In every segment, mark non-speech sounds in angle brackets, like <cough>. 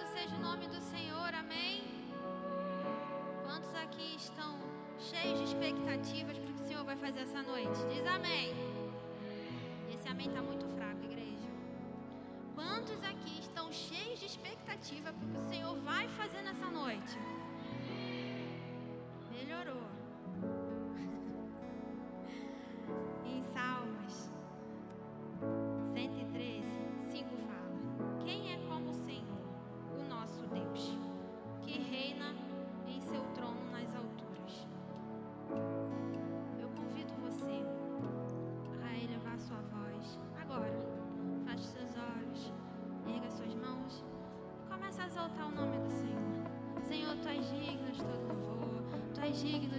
Louvado seja o nome do Senhor, amém? Quantos aqui estão cheios de expectativas para o que o Senhor vai fazer essa noite? Diz amém. Esse amém está muito fraco, igreja. Quantos aqui estão cheios de expectativa para o que o Senhor vai fazer nessa noite? Melhorou. 시기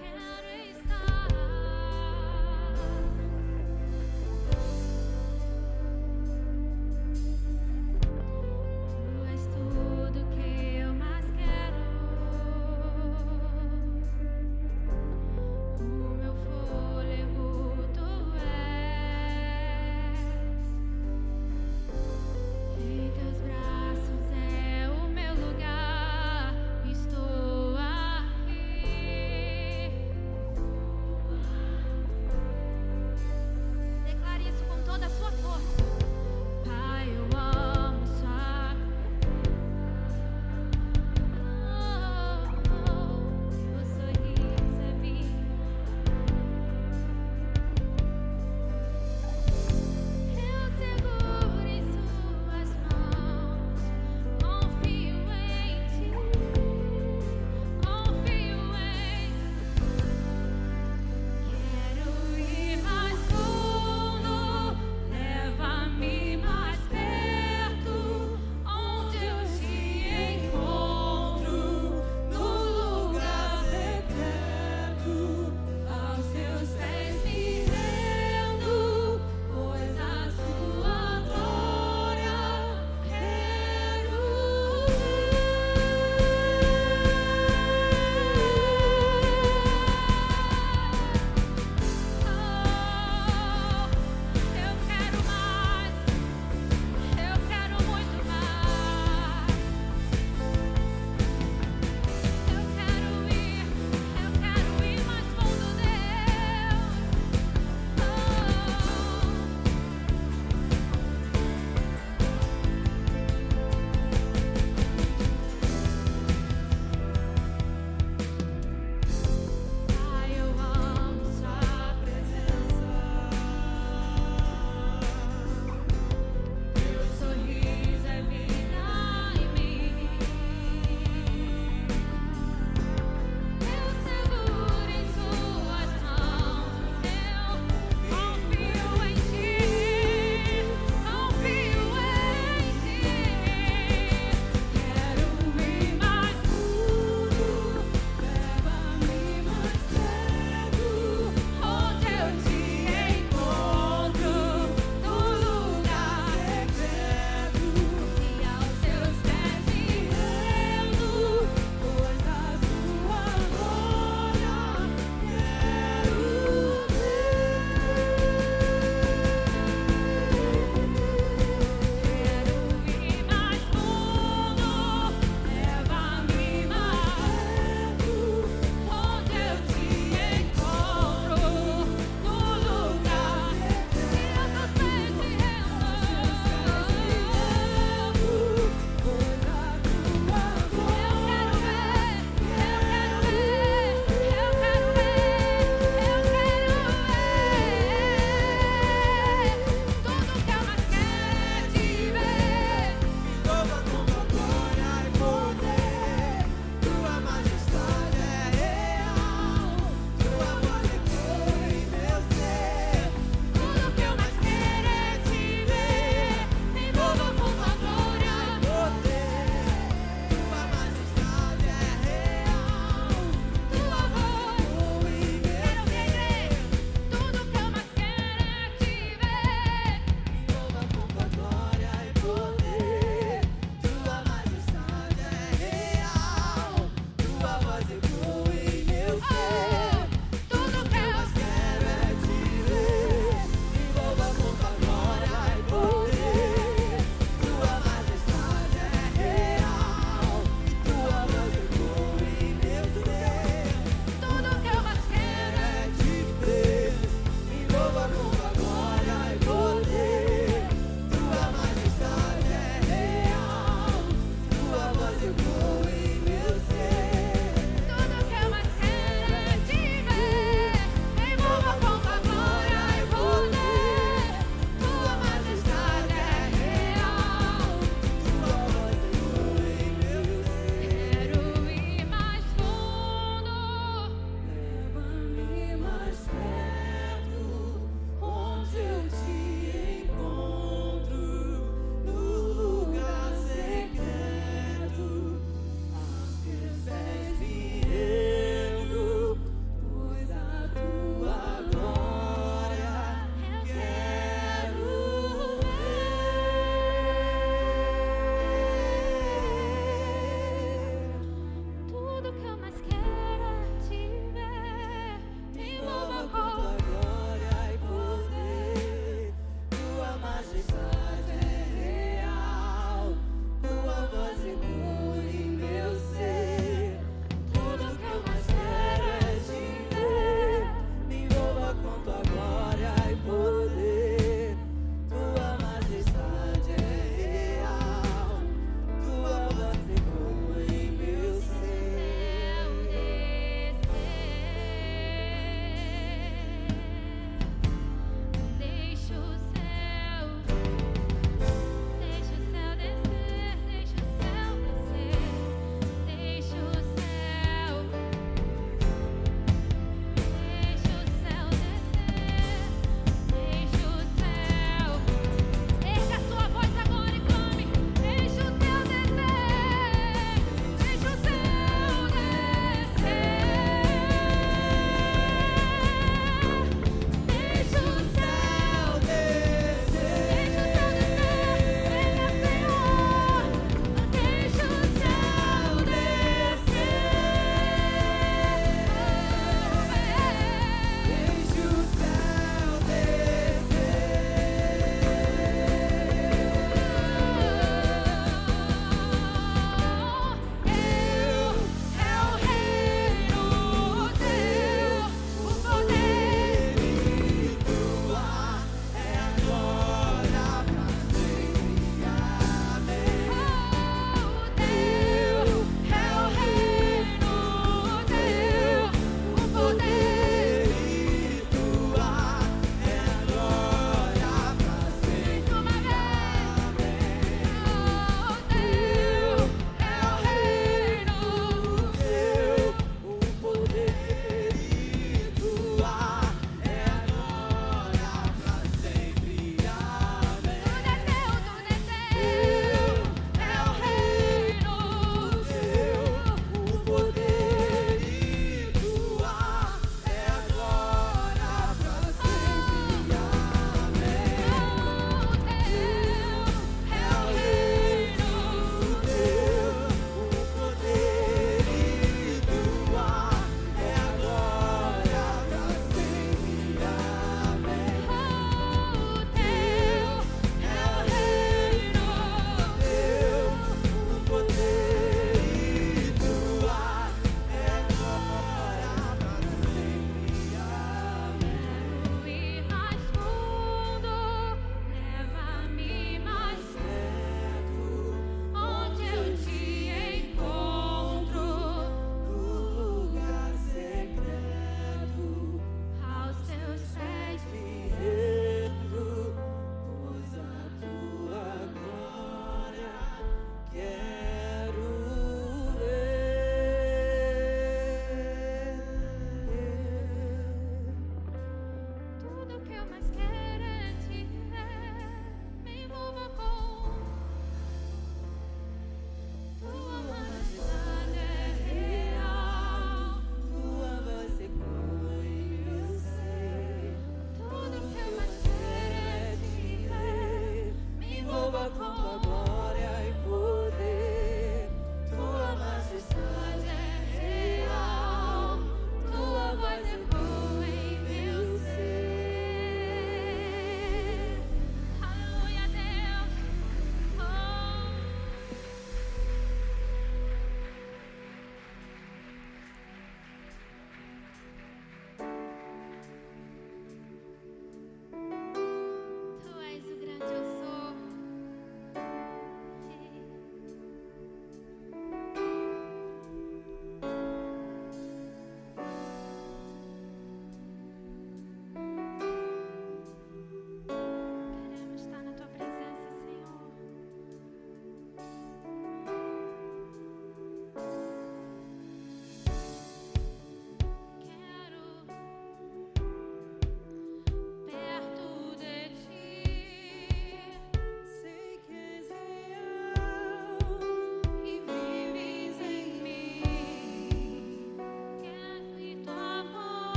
onde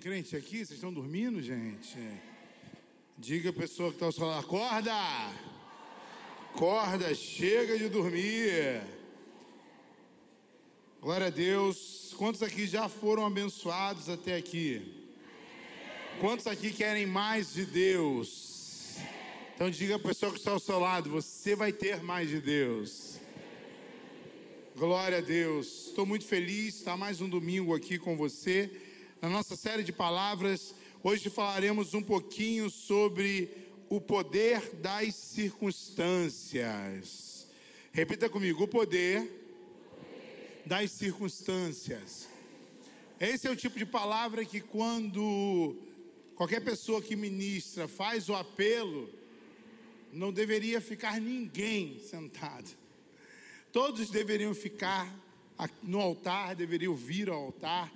crente aqui? Vocês estão dormindo, gente? Diga a pessoa que está ao seu lado: acorda! Acorda, chega de dormir. Glória a Deus. Quantos aqui já foram abençoados até aqui? Quantos aqui querem mais de Deus? Então diga a pessoa que está ao seu lado: você vai ter mais de Deus. Glória a Deus. Estou muito feliz estar mais um domingo aqui com você. Na nossa série de palavras, hoje falaremos um pouquinho sobre o poder das circunstâncias. Repita comigo: o poder das circunstâncias. Esse é o tipo de palavra que, quando qualquer pessoa que ministra faz o apelo, não deveria ficar ninguém sentado. Todos deveriam ficar no altar, deveriam vir ao altar.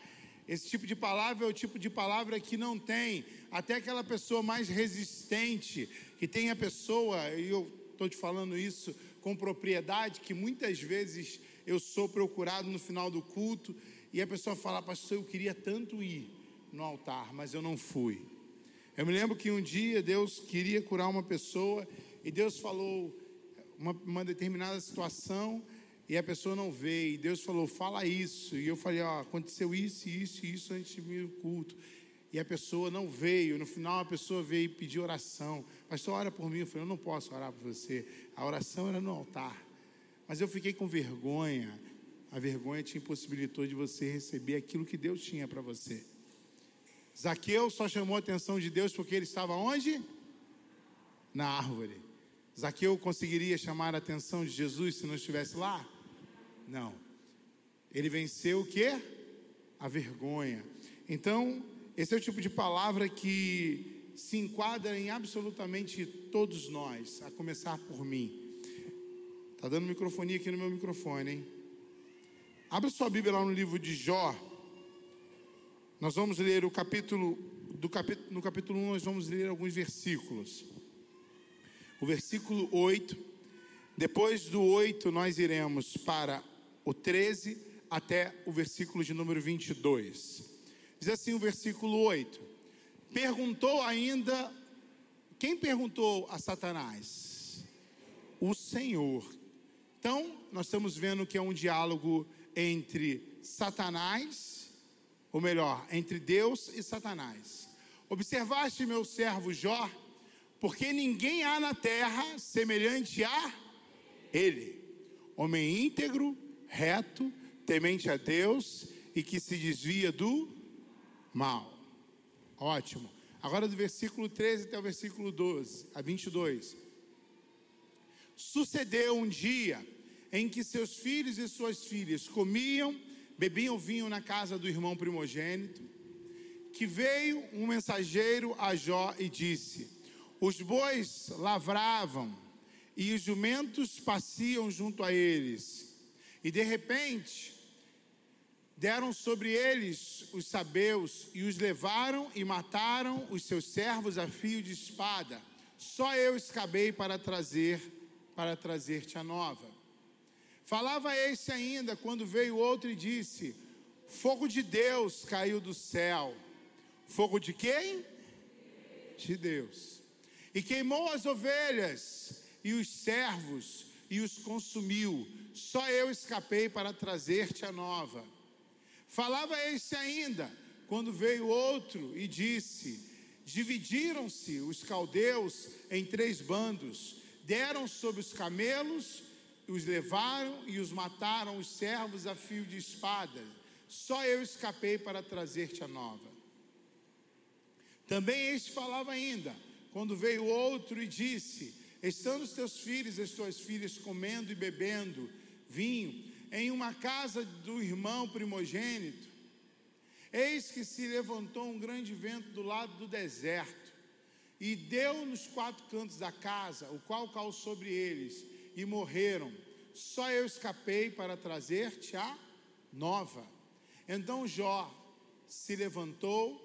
Esse tipo de palavra é o tipo de palavra que não tem até aquela pessoa mais resistente, que tem a pessoa, e eu estou te falando isso com propriedade, que muitas vezes eu sou procurado no final do culto e a pessoa fala, pastor, eu queria tanto ir no altar, mas eu não fui. Eu me lembro que um dia Deus queria curar uma pessoa e Deus falou, uma, uma determinada situação e a pessoa não veio. E Deus falou, fala isso. E eu falei, ó, aconteceu isso, isso isso antes de vir o culto. E a pessoa não veio. No final, a pessoa veio pedir oração. Pastor, ora por mim. Eu falei, eu não posso orar por você. A oração era no altar. Mas eu fiquei com vergonha. A vergonha te impossibilitou de você receber aquilo que Deus tinha para você. Zaqueu só chamou a atenção de Deus porque ele estava onde? Na árvore. Zaqueu conseguiria chamar a atenção de Jesus se não estivesse lá? Não. Ele venceu o que? A vergonha. Então, esse é o tipo de palavra que se enquadra em absolutamente todos nós, a começar por mim. Tá dando microfonia aqui no meu microfone, hein? Abra sua Bíblia lá no livro de Jó. Nós vamos ler o capítulo do capítulo no capítulo 1 nós vamos ler alguns versículos o versículo 8. Depois do 8, nós iremos para o 13 até o versículo de número 22. Diz assim o versículo 8: Perguntou ainda, quem perguntou a Satanás? O Senhor. Então, nós estamos vendo que é um diálogo entre Satanás, ou melhor, entre Deus e Satanás. Observaste meu servo Jó? porque ninguém há na terra semelhante a ele, homem íntegro, reto, temente a Deus e que se desvia do mal. Ótimo. Agora do versículo 13 até o versículo 12, a 22. Sucedeu um dia em que seus filhos e suas filhas comiam, bebiam vinho na casa do irmão primogênito, que veio um mensageiro a Jó e disse: os bois lavravam e os jumentos passeam junto a eles. E de repente, deram sobre eles os sabeus e os levaram e mataram os seus servos a fio de espada. Só eu escapei para trazer para trazer-te a nova. Falava esse ainda quando veio outro e disse: Fogo de Deus caiu do céu. Fogo de quem? De Deus e queimou as ovelhas e os servos e os consumiu. Só eu escapei para trazer-te a nova. Falava este ainda, quando veio outro e disse: Dividiram-se os caldeus em três bandos, deram sobre os camelos, os levaram e os mataram os servos a fio de espada. Só eu escapei para trazer-te a nova. Também este falava ainda: quando veio outro e disse: Estando os teus filhos e as tuas filhas comendo e bebendo vinho em uma casa do irmão primogênito, eis que se levantou um grande vento do lado do deserto e deu nos quatro cantos da casa, o qual caiu sobre eles e morreram. Só eu escapei para trazer-te a nova. Então Jó se levantou,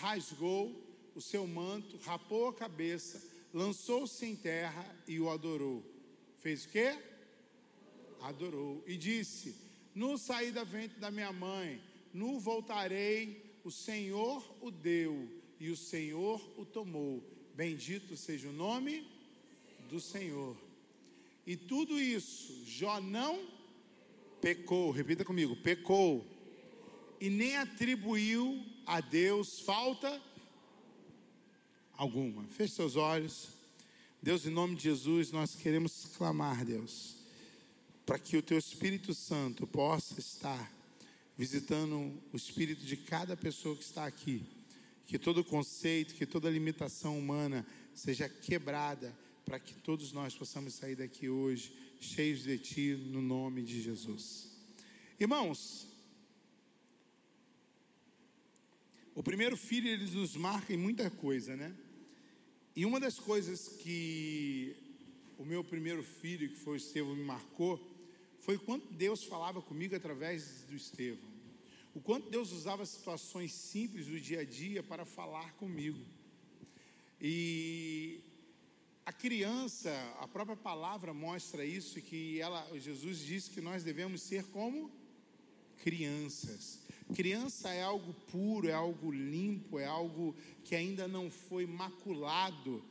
rasgou o seu manto, rapou a cabeça, lançou-se em terra e o adorou. Fez o quê? Adorou. E disse: no sair da ventre da minha mãe, no voltarei, o Senhor o deu e o Senhor o tomou. Bendito seja o nome do Senhor. E tudo isso, Jó não pecou, repita comigo, pecou, e nem atribuiu a Deus falta alguma. Feche seus olhos. Deus, em nome de Jesus, nós queremos clamar, Deus, para que o Teu Espírito Santo possa estar visitando o espírito de cada pessoa que está aqui. Que todo conceito, que toda limitação humana seja quebrada, para que todos nós possamos sair daqui hoje cheios de Ti, no nome de Jesus. Irmãos, o primeiro filho ele nos marca em muita coisa, né? E uma das coisas que o meu primeiro filho, que foi o Estevão, me marcou, foi o quanto Deus falava comigo através do Estevão. O quanto Deus usava situações simples do dia a dia para falar comigo. E a criança, a própria palavra mostra isso, que ela, Jesus disse que nós devemos ser como crianças. Criança é algo puro, é algo limpo, é algo que ainda não foi maculado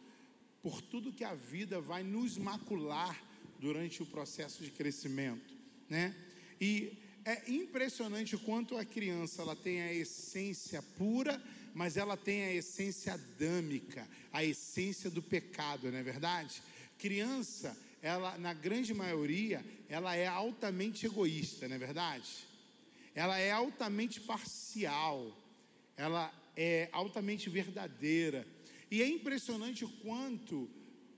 por tudo que a vida vai nos macular durante o processo de crescimento, né? E é impressionante o quanto a criança ela tem a essência pura, mas ela tem a essência adâmica, a essência do pecado, não é verdade? Criança, ela na grande maioria, ela é altamente egoísta, não é verdade? Ela é altamente parcial, ela é altamente verdadeira. E é impressionante o quanto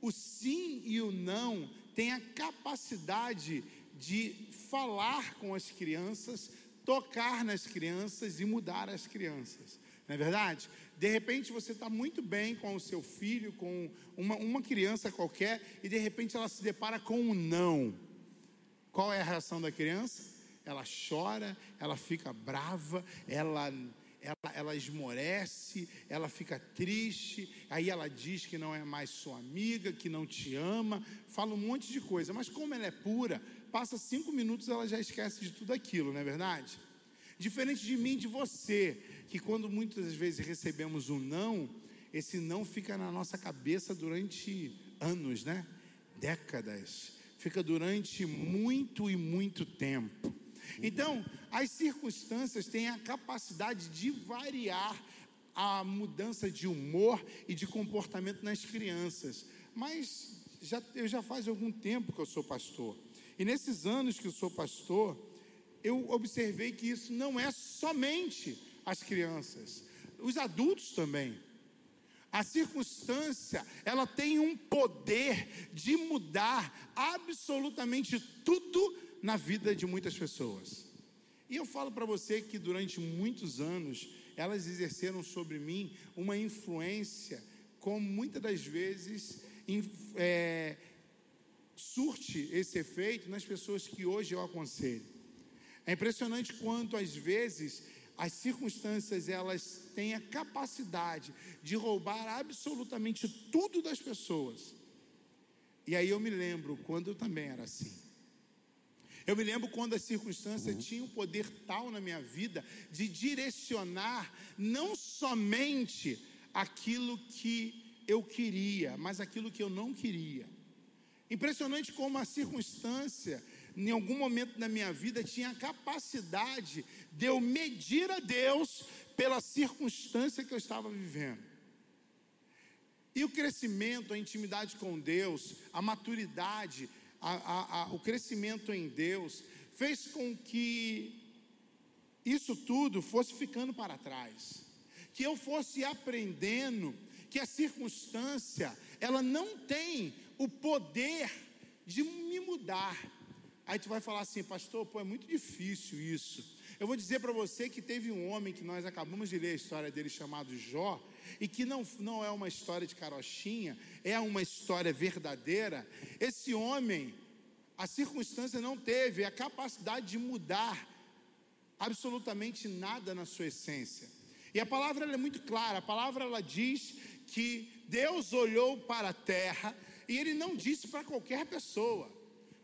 o sim e o não têm a capacidade de falar com as crianças, tocar nas crianças e mudar as crianças. Não é verdade? De repente você está muito bem com o seu filho, com uma, uma criança qualquer, e de repente ela se depara com um não. Qual é a reação da criança? Ela chora, ela fica brava, ela, ela, ela esmorece, ela fica triste, aí ela diz que não é mais sua amiga, que não te ama, fala um monte de coisa, mas como ela é pura, passa cinco minutos ela já esquece de tudo aquilo, não é verdade? Diferente de mim, de você, que quando muitas vezes recebemos um não, esse não fica na nossa cabeça durante anos, né? Décadas. Fica durante muito e muito tempo. Então, as circunstâncias têm a capacidade de variar a mudança de humor e de comportamento nas crianças. Mas já, eu já faz algum tempo que eu sou pastor. E nesses anos que eu sou pastor, eu observei que isso não é somente as crianças, os adultos também. A circunstância, ela tem um poder de mudar absolutamente tudo na vida de muitas pessoas. E eu falo para você que durante muitos anos elas exerceram sobre mim uma influência, como muitas das vezes é, surte esse efeito nas pessoas que hoje eu aconselho. É impressionante quanto às vezes as circunstâncias elas têm a capacidade de roubar absolutamente tudo das pessoas. E aí eu me lembro quando eu também era assim. Eu me lembro quando as circunstâncias uhum. tinham poder tal na minha vida de direcionar não somente aquilo que eu queria, mas aquilo que eu não queria. Impressionante como a circunstância, em algum momento da minha vida, tinha a capacidade de eu medir a Deus pela circunstância que eu estava vivendo. E o crescimento, a intimidade com Deus, a maturidade, a, a, o crescimento em Deus, fez com que isso tudo fosse ficando para trás. Que eu fosse aprendendo que a circunstância, ela não tem o poder de me mudar. Aí tu vai falar assim, pastor, pô, é muito difícil isso. Eu vou dizer para você que teve um homem que nós acabamos de ler a história dele chamado Jó, e que não, não é uma história de carochinha, é uma história verdadeira. Esse homem, a circunstância não teve a capacidade de mudar absolutamente nada na sua essência. E a palavra é muito clara, a palavra ela diz que Deus olhou para a terra e ele não disse para qualquer pessoa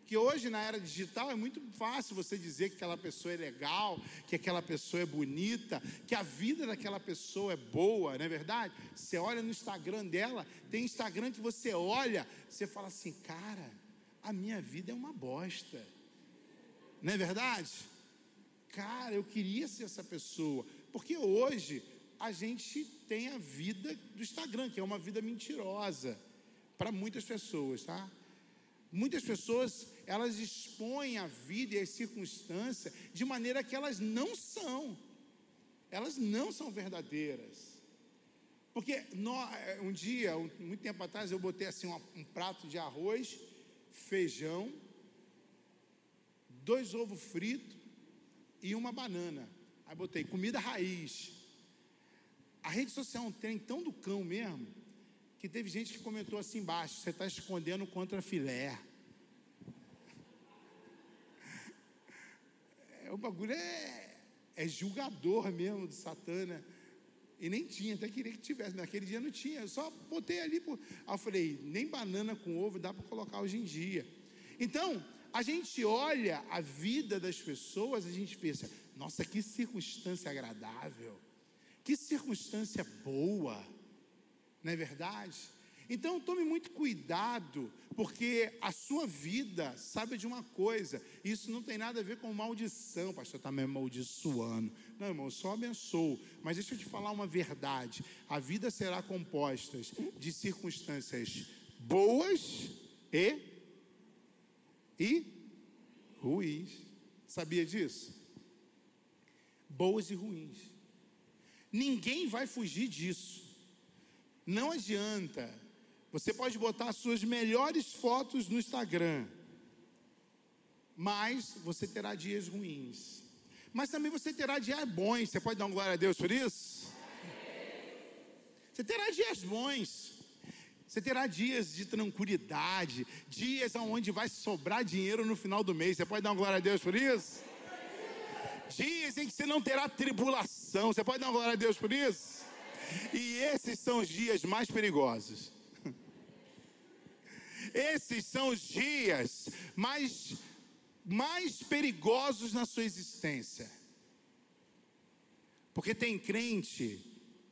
Porque hoje, na era digital, é muito fácil você dizer que aquela pessoa é legal, que aquela pessoa é bonita, que a vida daquela pessoa é boa, não é verdade? Você olha no Instagram dela, tem Instagram que você olha, você fala assim, cara, a minha vida é uma bosta. Não é verdade? Cara, eu queria ser essa pessoa. Porque hoje a gente tem a vida do Instagram, que é uma vida mentirosa para muitas pessoas, tá? Muitas pessoas, elas expõem a vida e as circunstâncias de maneira que elas não são. Elas não são verdadeiras. Porque um dia, muito tempo atrás, eu botei assim um, um prato de arroz, feijão, dois ovos fritos e uma banana. Aí botei comida raiz. A rede social é um trem tão do cão mesmo, que teve gente que comentou assim embaixo: você está escondendo contra filé. <laughs> É, o bagulho é, é julgador mesmo de Satana. E nem tinha, até queria que tivesse. Naquele dia não tinha. Eu só botei ali. Por... Aí eu falei: nem banana com ovo dá para colocar hoje em dia. Então, a gente olha a vida das pessoas, a gente pensa: nossa, que circunstância agradável, que circunstância boa não é verdade? Então tome muito cuidado, porque a sua vida sabe de uma coisa, isso não tem nada a ver com maldição, pastor está me amaldiçoando. Não, irmão, eu só abençoo. Mas deixa eu te falar uma verdade: a vida será composta de circunstâncias boas e, e ruins. Sabia disso? Boas e ruins. Ninguém vai fugir disso. Não adianta. Você pode botar as suas melhores fotos no Instagram, mas você terá dias ruins. Mas também você terá dias bons. Você pode dar uma glória a Deus por isso? Você terá dias bons. Você terá dias de tranquilidade, dias onde vai sobrar dinheiro no final do mês. Você pode dar uma glória a Deus por isso? Dias em que você não terá tribulação. Você pode dar uma glória a Deus por isso? E esses são os dias mais perigosos. Esses são os dias mais, mais perigosos na sua existência. Porque tem crente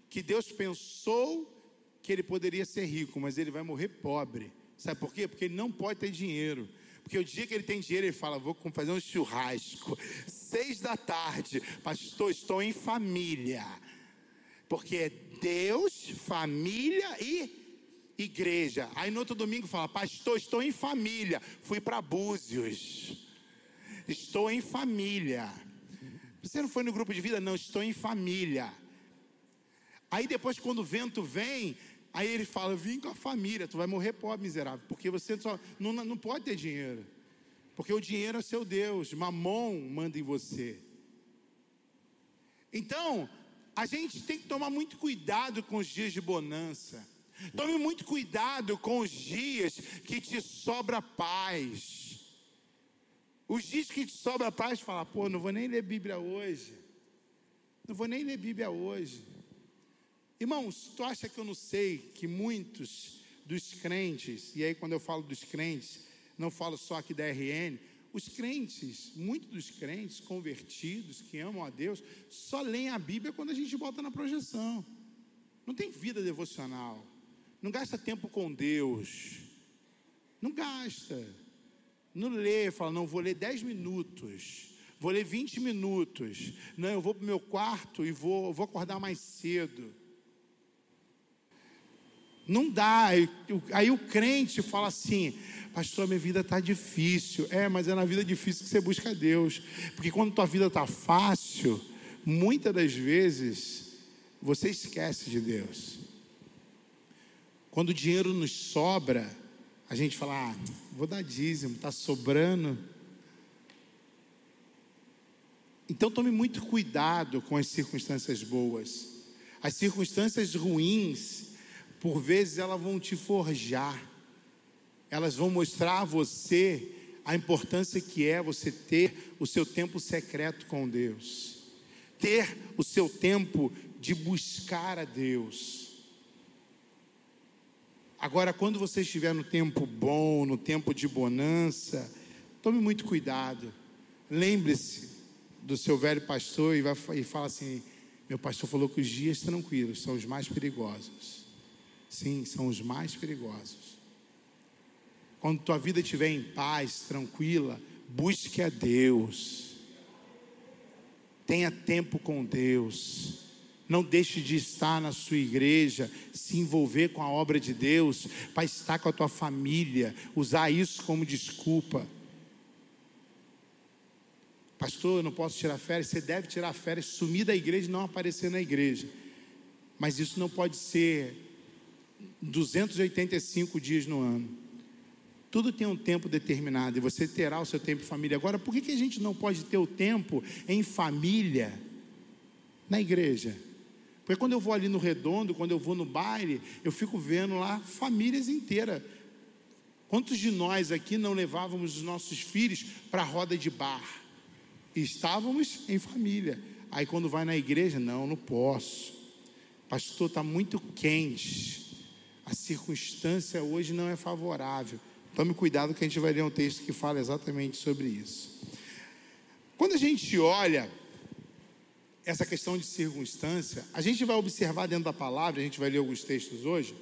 que Deus pensou que ele poderia ser rico, mas ele vai morrer pobre. Sabe por quê? Porque ele não pode ter dinheiro. Porque o dia que ele tem dinheiro, ele fala: Vou fazer um churrasco. Seis da tarde, pastor, estou em família. Porque é Deus, família e igreja. Aí no outro domingo fala, pastor, estou em família. Fui para Búzios. Estou em família. Você não foi no grupo de vida? Não, estou em família. Aí depois, quando o vento vem, aí ele fala: Vim com a família, tu vai morrer pobre, miserável, porque você só não, não pode ter dinheiro. Porque o dinheiro é seu Deus, mamon manda em você. Então, a gente tem que tomar muito cuidado com os dias de bonança. Tome muito cuidado com os dias que te sobra paz. Os dias que te sobra paz, fala, pô, não vou nem ler Bíblia hoje. Não vou nem ler Bíblia hoje. Irmãos, tu acha que eu não sei que muitos dos crentes, e aí quando eu falo dos crentes, não falo só aqui da RN, os crentes, muitos dos crentes convertidos que amam a Deus, só leem a Bíblia quando a gente bota na projeção. Não tem vida devocional. Não gasta tempo com Deus. Não gasta. Não lê, fala, não, vou ler 10 minutos. Vou ler 20 minutos. Não, eu vou para o meu quarto e vou, vou acordar mais cedo. Não dá. Aí o crente fala assim: Pastor, minha vida está difícil. É, mas é na vida difícil que você busca Deus. Porque quando tua vida está fácil, muitas das vezes você esquece de Deus. Quando o dinheiro nos sobra, a gente fala: ah, vou dar dízimo, está sobrando. Então tome muito cuidado com as circunstâncias boas. As circunstâncias ruins, por vezes, elas vão te forjar elas vão mostrar a você a importância que é você ter o seu tempo secreto com Deus, ter o seu tempo de buscar a Deus. Agora, quando você estiver no tempo bom, no tempo de bonança, tome muito cuidado. Lembre-se do seu velho pastor e, vai, e fala assim: meu pastor falou que os dias tranquilos são os mais perigosos. Sim, são os mais perigosos. Quando tua vida estiver em paz, tranquila, busque a Deus. Tenha tempo com Deus. Não deixe de estar na sua igreja, se envolver com a obra de Deus, para estar com a tua família, usar isso como desculpa. Pastor, eu não posso tirar férias. Você deve tirar férias, sumir da igreja e não aparecer na igreja. Mas isso não pode ser 285 dias no ano. Tudo tem um tempo determinado e você terá o seu tempo em família. Agora, por que, que a gente não pode ter o tempo em família na igreja? Porque quando eu vou ali no redondo, quando eu vou no baile, eu fico vendo lá famílias inteiras. Quantos de nós aqui não levávamos os nossos filhos para a roda de bar? Estávamos em família. Aí quando vai na igreja, não, não posso. Pastor, está muito quente. A circunstância hoje não é favorável. Tome cuidado que a gente vai ler um texto que fala exatamente sobre isso. Quando a gente olha essa questão de circunstância, a gente vai observar dentro da palavra, a gente vai ler alguns textos hoje,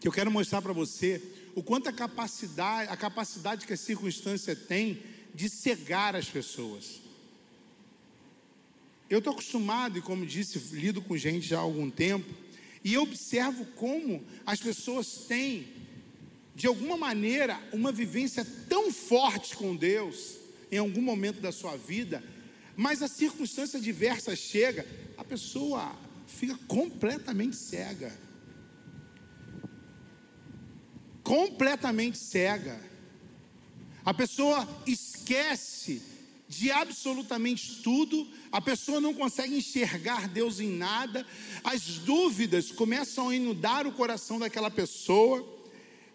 que eu quero mostrar para você o quanto a capacidade, a capacidade que a circunstância tem de cegar as pessoas. Eu estou acostumado, e como disse, lido com gente já há algum tempo, e eu observo como as pessoas têm, de alguma maneira, uma vivência tão forte com Deus, em algum momento da sua vida, mas a circunstância diversa chega, a pessoa fica completamente cega. Completamente cega. A pessoa esquece de absolutamente tudo, a pessoa não consegue enxergar Deus em nada, as dúvidas começam a inundar o coração daquela pessoa.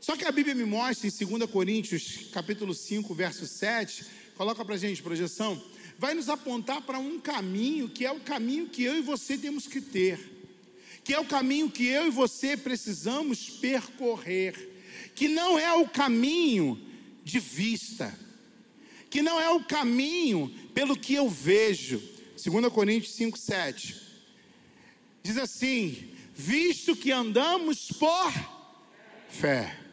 Só que a Bíblia me mostra em 2 Coríntios, capítulo 5, verso 7, coloca pra gente projeção, vai nos apontar para um caminho que é o caminho que eu e você temos que ter, que é o caminho que eu e você precisamos percorrer, que não é o caminho de vista, que não é o caminho pelo que eu vejo. 2 Coríntios 5, 7. Diz assim: visto que andamos por fé,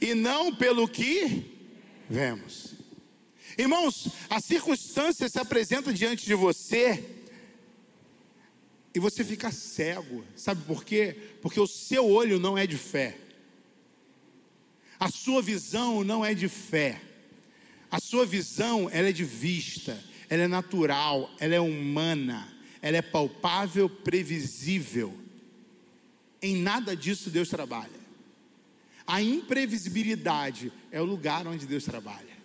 e não pelo que vemos. Irmãos, a circunstância se apresenta diante de você e você fica cego. Sabe por quê? Porque o seu olho não é de fé. A sua visão não é de fé. A sua visão, ela é de vista, ela é natural, ela é humana, ela é palpável, previsível. Em nada disso Deus trabalha. A imprevisibilidade é o lugar onde Deus trabalha.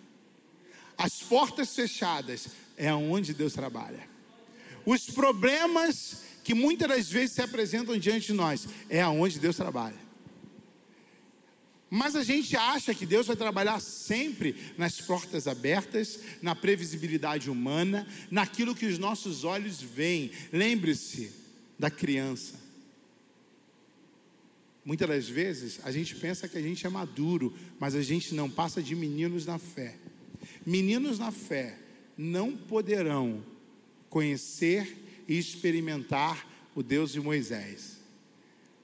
As portas fechadas é onde Deus trabalha. Os problemas que muitas das vezes se apresentam diante de nós é aonde Deus trabalha. Mas a gente acha que Deus vai trabalhar sempre nas portas abertas, na previsibilidade humana, naquilo que os nossos olhos veem. Lembre-se da criança. Muitas das vezes a gente pensa que a gente é maduro, mas a gente não passa de meninos na fé. Meninos na fé não poderão conhecer e experimentar o Deus de Moisés,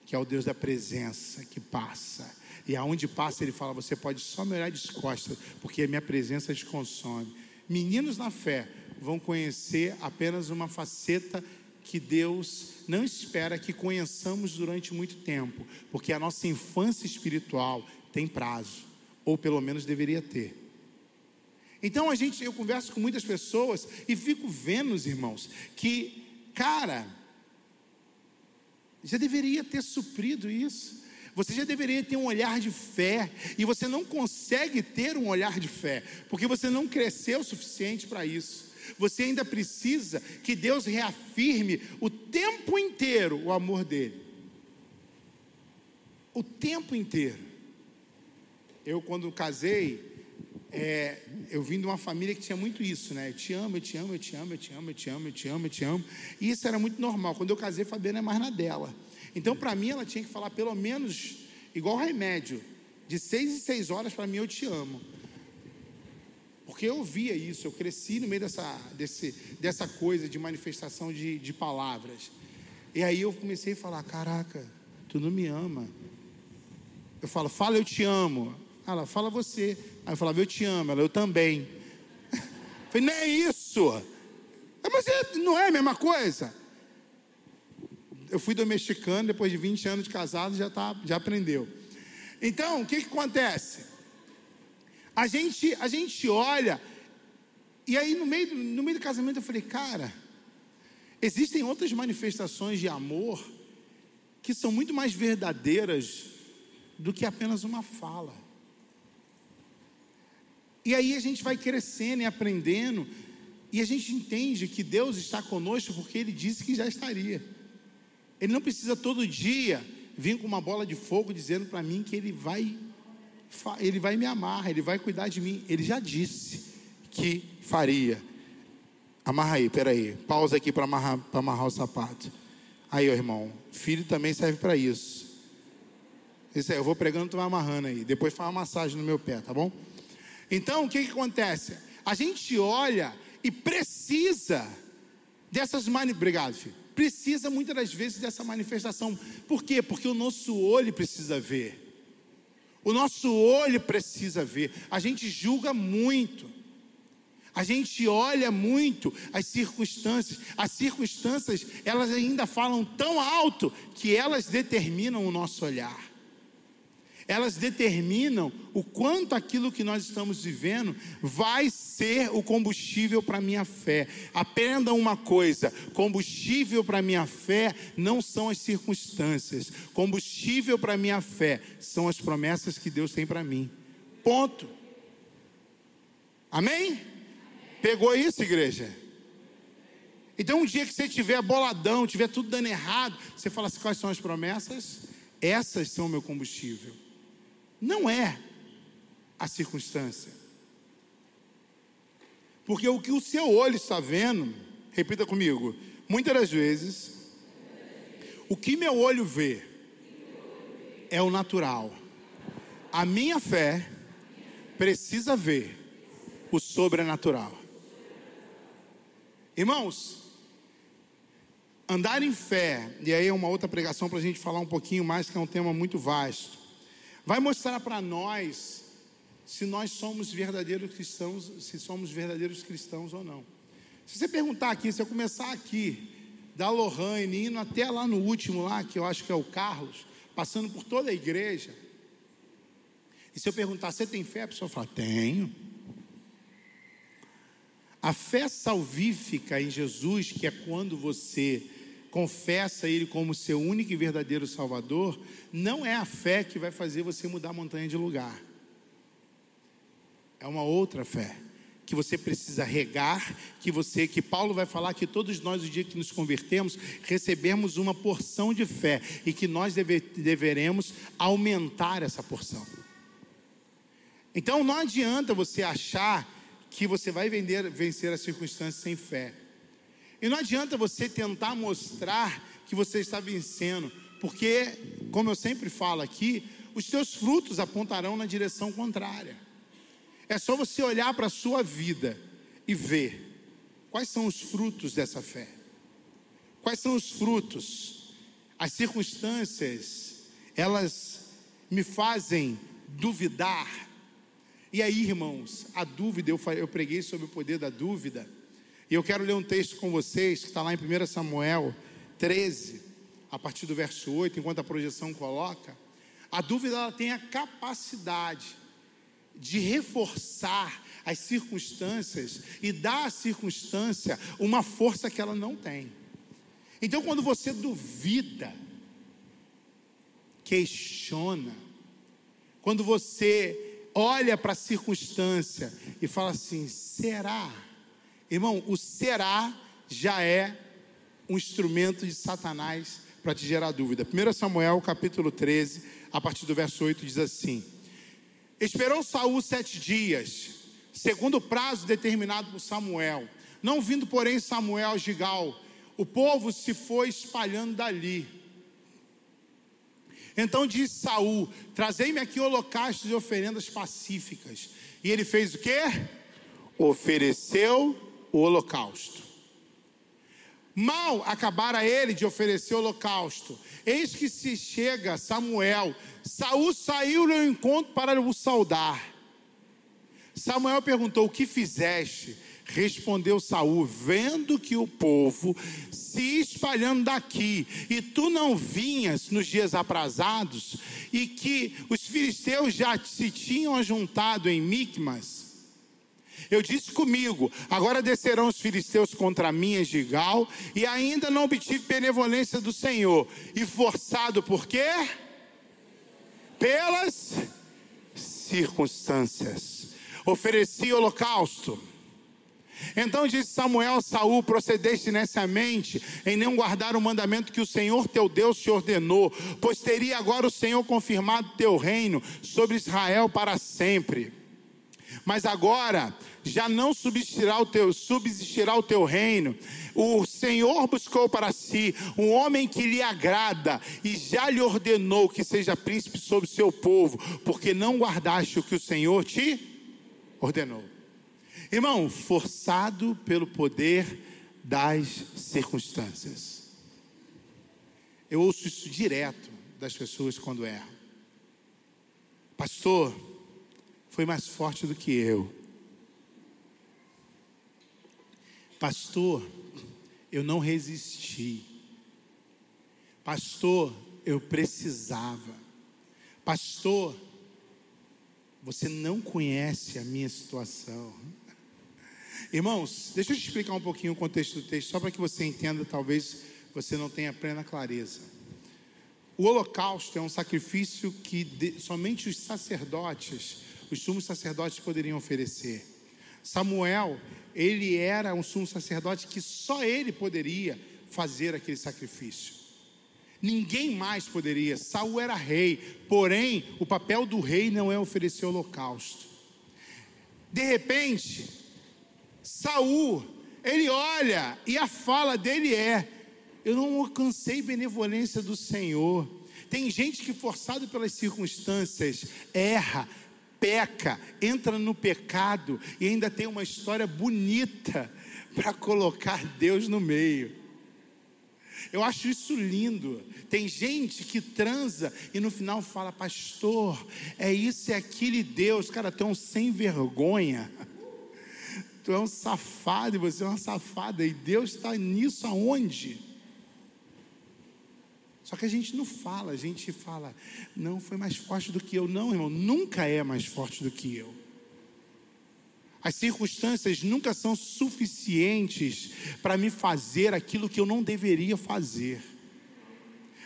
que é o Deus da presença que passa. E aonde passa, ele fala: Você pode só me olhar de costas, porque a minha presença te consome. Meninos na fé vão conhecer apenas uma faceta que Deus não espera que conheçamos durante muito tempo, porque a nossa infância espiritual tem prazo, ou pelo menos deveria ter. Então a gente, eu converso com muitas pessoas e fico vendo, irmãos, que, cara, já deveria ter suprido isso. Você já deveria ter um olhar de fé, e você não consegue ter um olhar de fé, porque você não cresceu o suficiente para isso. Você ainda precisa que Deus reafirme o tempo inteiro o amor dele. O tempo inteiro. Eu, quando casei, é, eu vim de uma família que tinha muito isso, né? Eu te amo, eu te amo, eu te amo, eu te amo, eu te amo, eu te amo, eu te amo. E isso era muito normal. Quando eu casei, Fabiana é mais na dela. Então, para mim, ela tinha que falar pelo menos igual remédio, de seis em seis horas para mim eu te amo. Porque eu via isso, eu cresci no meio dessa, desse, dessa coisa de manifestação de, de palavras. E aí eu comecei a falar: Caraca, tu não me ama. Eu falo, fala, eu te amo. Ela, fala você. Aí eu falava, eu te amo. Ela, eu também. Eu <laughs> falei, não é isso. Mas é, não é a mesma coisa? Eu fui domesticando, depois de 20 anos de casado, já, tá, já aprendeu. Então, o que, que acontece? A gente, a gente olha, e aí no meio, no meio do casamento eu falei, cara, existem outras manifestações de amor que são muito mais verdadeiras do que apenas uma fala. E aí a gente vai crescendo e aprendendo, e a gente entende que Deus está conosco porque Ele disse que já estaria. Ele não precisa todo dia vir com uma bola de fogo dizendo para mim que Ele vai, Ele vai me amar, Ele vai cuidar de mim. Ele já disse que faria. Amarra aí, peraí. Pausa aqui para amarrar, amarrar o sapato. Aí, irmão, filho também serve para isso. Isso aí, eu vou pregando, tu vai amarrando aí. Depois faz uma massagem no meu pé, tá bom? Então, o que, que acontece? A gente olha e precisa dessas mani... Obrigado, filho. Precisa muitas das vezes dessa manifestação. Por quê? Porque o nosso olho precisa ver. O nosso olho precisa ver. A gente julga muito. A gente olha muito as circunstâncias. As circunstâncias, elas ainda falam tão alto que elas determinam o nosso olhar elas determinam o quanto aquilo que nós estamos vivendo vai ser o combustível para a minha fé. Aprenda uma coisa: combustível para a minha fé não são as circunstâncias, combustível para a minha fé são as promessas que Deus tem para mim. Ponto. Amém? Pegou isso, igreja? Então, um dia que você estiver boladão, tiver tudo dando errado, você fala assim: quais são as promessas? Essas são o meu combustível não é a circunstância. Porque o que o seu olho está vendo, repita comigo, muitas das vezes, o que meu olho vê é o natural. A minha fé precisa ver o sobrenatural. Irmãos, andar em fé, e aí é uma outra pregação para a gente falar um pouquinho mais, que é um tema muito vasto vai mostrar para nós se nós somos verdadeiros cristãos, se somos verdadeiros cristãos ou não. Se você perguntar aqui, se eu começar aqui, da Lohane, indo até lá no último lá, que eu acho que é o Carlos, passando por toda a igreja, e se eu perguntar, você tem fé? A pessoa fala, tenho. A fé salvífica em Jesus, que é quando você confessa Ele como seu único e verdadeiro Salvador, não é a fé que vai fazer você mudar a montanha de lugar. É uma outra fé que você precisa regar, que você, que Paulo vai falar que todos nós, o dia que nos convertemos, recebemos uma porção de fé e que nós deve, deveremos aumentar essa porção. Então não adianta você achar que você vai vender, vencer as circunstâncias sem fé. E não adianta você tentar mostrar que você está vencendo, porque, como eu sempre falo aqui, os seus frutos apontarão na direção contrária. É só você olhar para a sua vida e ver quais são os frutos dessa fé. Quais são os frutos? As circunstâncias, elas me fazem duvidar. E aí, irmãos, a dúvida, eu, preguei sobre o poder da dúvida. E eu quero ler um texto com vocês, que está lá em 1 Samuel 13, a partir do verso 8, enquanto a projeção coloca. A dúvida ela tem a capacidade de reforçar as circunstâncias e dar à circunstância uma força que ela não tem. Então, quando você duvida, questiona, quando você olha para a circunstância e fala assim: será? Irmão, o será já é um instrumento de Satanás para te gerar dúvida. 1 Samuel capítulo 13, a partir do verso 8, diz assim: Esperou Saul sete dias, segundo o prazo determinado por Samuel. Não vindo, porém, Samuel a Gigal, o povo se foi espalhando dali. Então disse Saul: Trazei-me aqui holocaustos e oferendas pacíficas. E ele fez o quê? ofereceu o holocausto. Mal acabara ele de oferecer o holocausto, eis que se chega Samuel. Saul saiu ao encontro para o saudar. Samuel perguntou: O que fizeste? Respondeu Saul, vendo que o povo se espalhando daqui, e tu não vinhas nos dias aprazados, e que os filisteus já se tinham ajuntado em Micmas, eu disse comigo: agora descerão os filisteus contra mim em Gigal, e ainda não obtive benevolência do Senhor. E forçado por quê? Pelas circunstâncias. Ofereci holocausto. Então disse Samuel a Saul: procedeste mente em não guardar o mandamento que o Senhor teu Deus te ordenou, pois teria agora o Senhor confirmado teu reino sobre Israel para sempre. Mas agora já não subsistirá o teu, subsistirá o teu reino. O Senhor buscou para si um homem que lhe agrada e já lhe ordenou que seja príncipe sobre o seu povo, porque não guardaste o que o Senhor te ordenou. Irmão, forçado pelo poder das circunstâncias. Eu ouço isso direto das pessoas quando erram. Pastor, foi mais forte do que eu. Pastor, eu não resisti. Pastor, eu precisava. Pastor, você não conhece a minha situação. Irmãos, deixa eu te explicar um pouquinho o contexto do texto, só para que você entenda, talvez você não tenha plena clareza. O holocausto é um sacrifício que somente os sacerdotes, os sumos sacerdotes poderiam oferecer. Samuel, ele era um sumo sacerdote que só ele poderia fazer aquele sacrifício. Ninguém mais poderia. Saul era rei, porém, o papel do rei não é oferecer holocausto. De repente, Saul, ele olha e a fala dele é: Eu não alcancei benevolência do Senhor. Tem gente que, forçado pelas circunstâncias, erra, peca, entra no pecado e ainda tem uma história bonita para colocar Deus no meio. Eu acho isso lindo. Tem gente que transa e no final fala, pastor, é isso e é aquele Deus, cara, tão sem vergonha tu é um safado e você é uma safada, e Deus está nisso aonde? Só que a gente não fala, a gente fala, não foi mais forte do que eu. Não, irmão, nunca é mais forte do que eu. As circunstâncias nunca são suficientes para me fazer aquilo que eu não deveria fazer.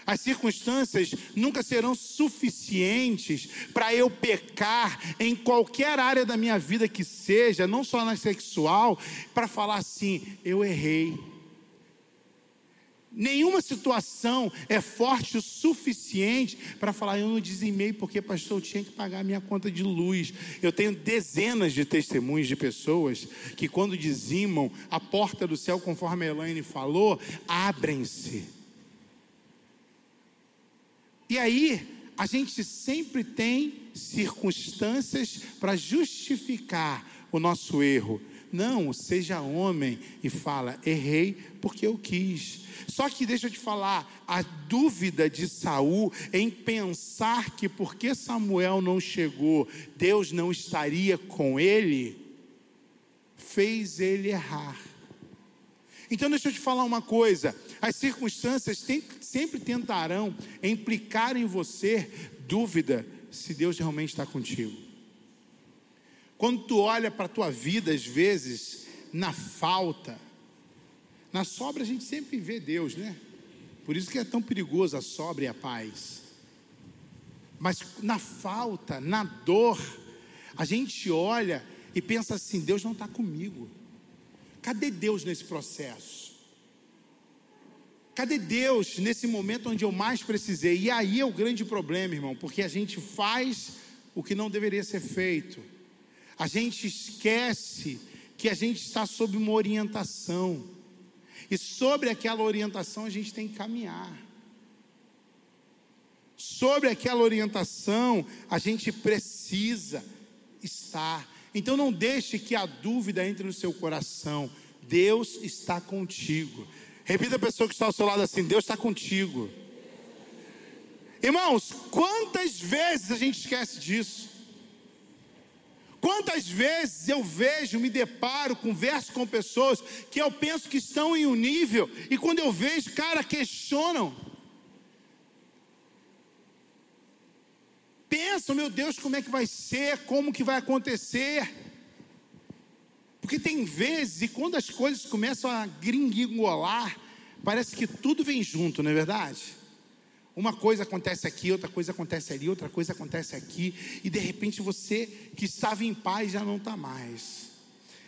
As circunstâncias nunca serão suficientes para eu pecar em qualquer área da minha vida que seja, não só na sexual, para falar assim: eu errei. Nenhuma situação é forte o suficiente para falar, eu não dizimei porque, pastor, eu tinha que pagar a minha conta de luz. Eu tenho dezenas de testemunhos de pessoas que, quando dizimam, a porta do céu, conforme a Elaine falou, abrem-se e aí, a gente sempre tem circunstâncias para justificar o nosso erro. Não, seja homem e fala, errei porque eu quis. Só que deixa eu te falar, a dúvida de Saul em pensar que porque Samuel não chegou, Deus não estaria com ele, fez ele errar. Então deixa eu te falar uma coisa: as circunstâncias tem, sempre tentarão implicar em você dúvida se Deus realmente está contigo. Quando tu olha para a tua vida, às vezes, na falta, na sobra a gente sempre vê Deus, né? Por isso que é tão perigoso a sobra e a paz. Mas na falta, na dor, a gente olha e pensa assim: Deus não está comigo. Cadê Deus nesse processo? Cadê Deus nesse momento onde eu mais precisei? E aí é o grande problema, irmão, porque a gente faz o que não deveria ser feito. A gente esquece que a gente está sob uma orientação. E sobre aquela orientação a gente tem que caminhar. Sobre aquela orientação a gente precisa estar. Então não deixe que a dúvida entre no seu coração. Deus está contigo. Repita a pessoa que está ao seu lado assim: Deus está contigo. Irmãos, quantas vezes a gente esquece disso? Quantas vezes eu vejo, me deparo, converso com pessoas que eu penso que estão em um nível, e quando eu vejo, cara, questionam. Pensam, meu Deus, como é que vai ser, como que vai acontecer. Porque tem vezes, e quando as coisas começam a gringolar, parece que tudo vem junto, não é verdade? Uma coisa acontece aqui, outra coisa acontece ali, outra coisa acontece aqui, e de repente você que estava em paz já não está mais.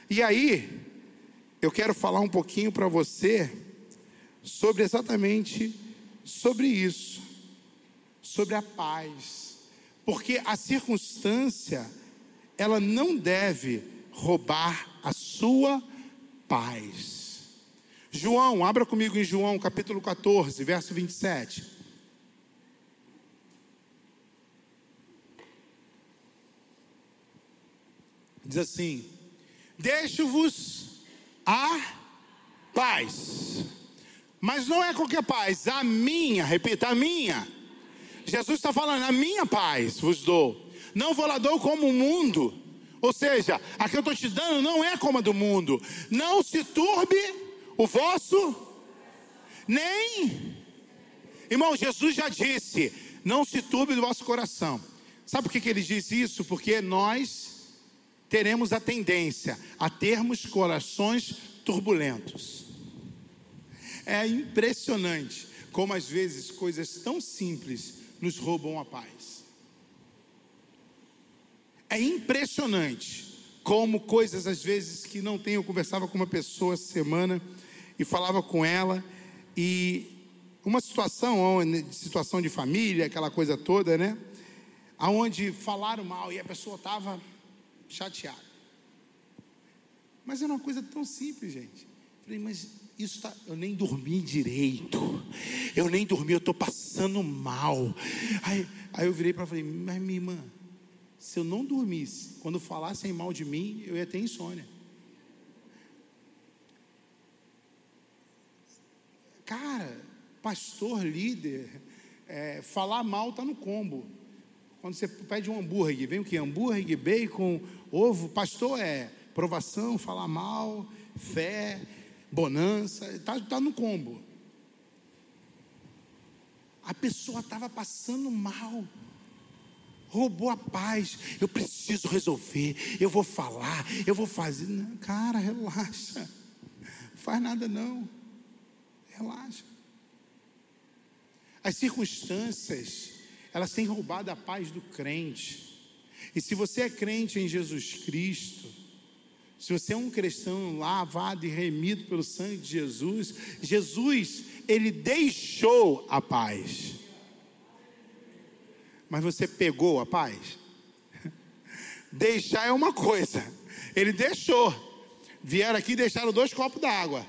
E aí, eu quero falar um pouquinho para você sobre exatamente sobre isso, sobre a paz, porque a circunstância ela não deve roubar a sua paz. João, abra comigo em João capítulo 14, verso 27. Diz assim: Deixo-vos a paz. Mas não é qualquer paz, a minha, repita, a minha. Jesus está falando, a minha paz vos dou. Não vou lá dou como o mundo. Ou seja, a que eu estou te dando não é como a do mundo. Não se turbe o vosso, nem. Irmão, Jesus já disse: não se turbe o vosso coração. Sabe por que, que ele diz isso? Porque nós teremos a tendência a termos corações turbulentos. É impressionante como às vezes coisas tão simples nos roubam a paz. É impressionante como coisas às vezes que não tem. Eu conversava com uma pessoa essa semana e falava com ela e uma situação, situação de família, aquela coisa toda, né? Aonde falaram mal e a pessoa estava chateado. Mas era uma coisa tão simples, gente. Falei, mas isso tá, eu nem dormi direito. Eu nem dormi, eu estou passando mal. Aí, aí eu virei para falei, mas minha irmã, se eu não dormisse, quando falassem mal de mim, eu ia ter insônia. Cara, pastor, líder, é, falar mal está no combo. Quando você pede um hambúrguer, vem o que? Hambúrguer, bacon, ovo. Pastor é provação, falar mal, fé, bonança. Está tá no combo. A pessoa estava passando mal. Roubou a paz. Eu preciso resolver. Eu vou falar. Eu vou fazer. Não, cara, relaxa. Não faz nada não. Relaxa. As circunstâncias elas têm roubado a paz do crente. E se você é crente em Jesus Cristo, se você é um cristão lavado e remido pelo sangue de Jesus, Jesus, ele deixou a paz. Mas você pegou a paz? <laughs> Deixar é uma coisa. Ele deixou. Vieram aqui e deixaram dois copos d'água.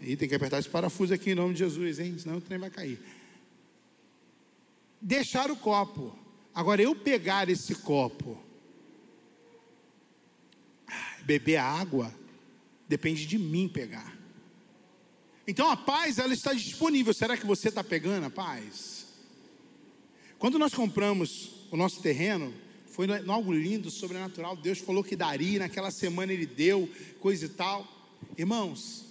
E tem que apertar esse parafuso aqui em nome de Jesus, hein? Senão o trem vai cair deixar o copo. Agora, eu pegar esse copo, beber a água, depende de mim pegar. Então a paz, ela está disponível. Será que você está pegando a paz? Quando nós compramos o nosso terreno, foi algo lindo, sobrenatural. Deus falou que daria, naquela semana Ele deu, coisa e tal. Irmãos,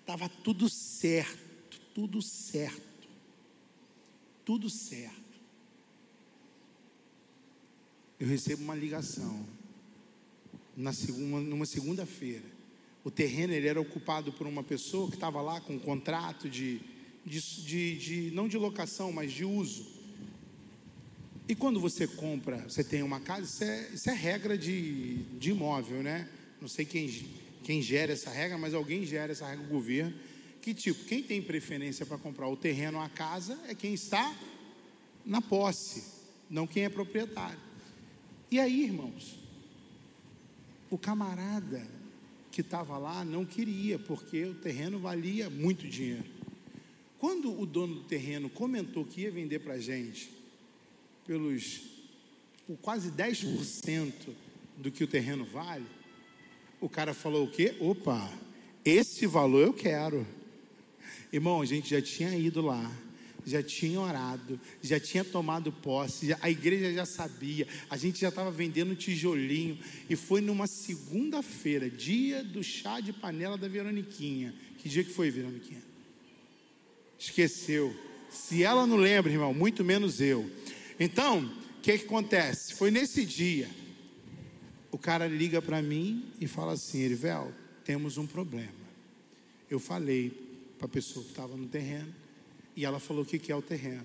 estava tudo certo, tudo certo tudo certo. Eu recebo uma ligação na segunda, numa segunda-feira. O terreno ele era ocupado por uma pessoa que estava lá com um contrato de, de, de, de, não de locação, mas de uso. E quando você compra, você tem uma casa, isso é, isso é regra de, de imóvel, né? Não sei quem, quem gera essa regra, mas alguém gera essa regra, o governo que tipo, quem tem preferência para comprar o terreno ou a casa é quem está na posse, não quem é proprietário. E aí, irmãos, o camarada que estava lá não queria, porque o terreno valia muito dinheiro. Quando o dono do terreno comentou que ia vender para a gente pelos por quase 10% do que o terreno vale, o cara falou o quê? Opa, esse valor eu quero. Irmão, a gente já tinha ido lá, já tinha orado, já tinha tomado posse, a igreja já sabia, a gente já estava vendendo tijolinho, e foi numa segunda-feira, dia do chá de panela da Veroniquinha. Que dia que foi, Veroniquinha? Esqueceu. Se ela não lembra, irmão, muito menos eu. Então, o que, que acontece? Foi nesse dia, o cara liga para mim e fala assim: Erivel, temos um problema. Eu falei para a pessoa que estava no terreno e ela falou o que, que é o terreno.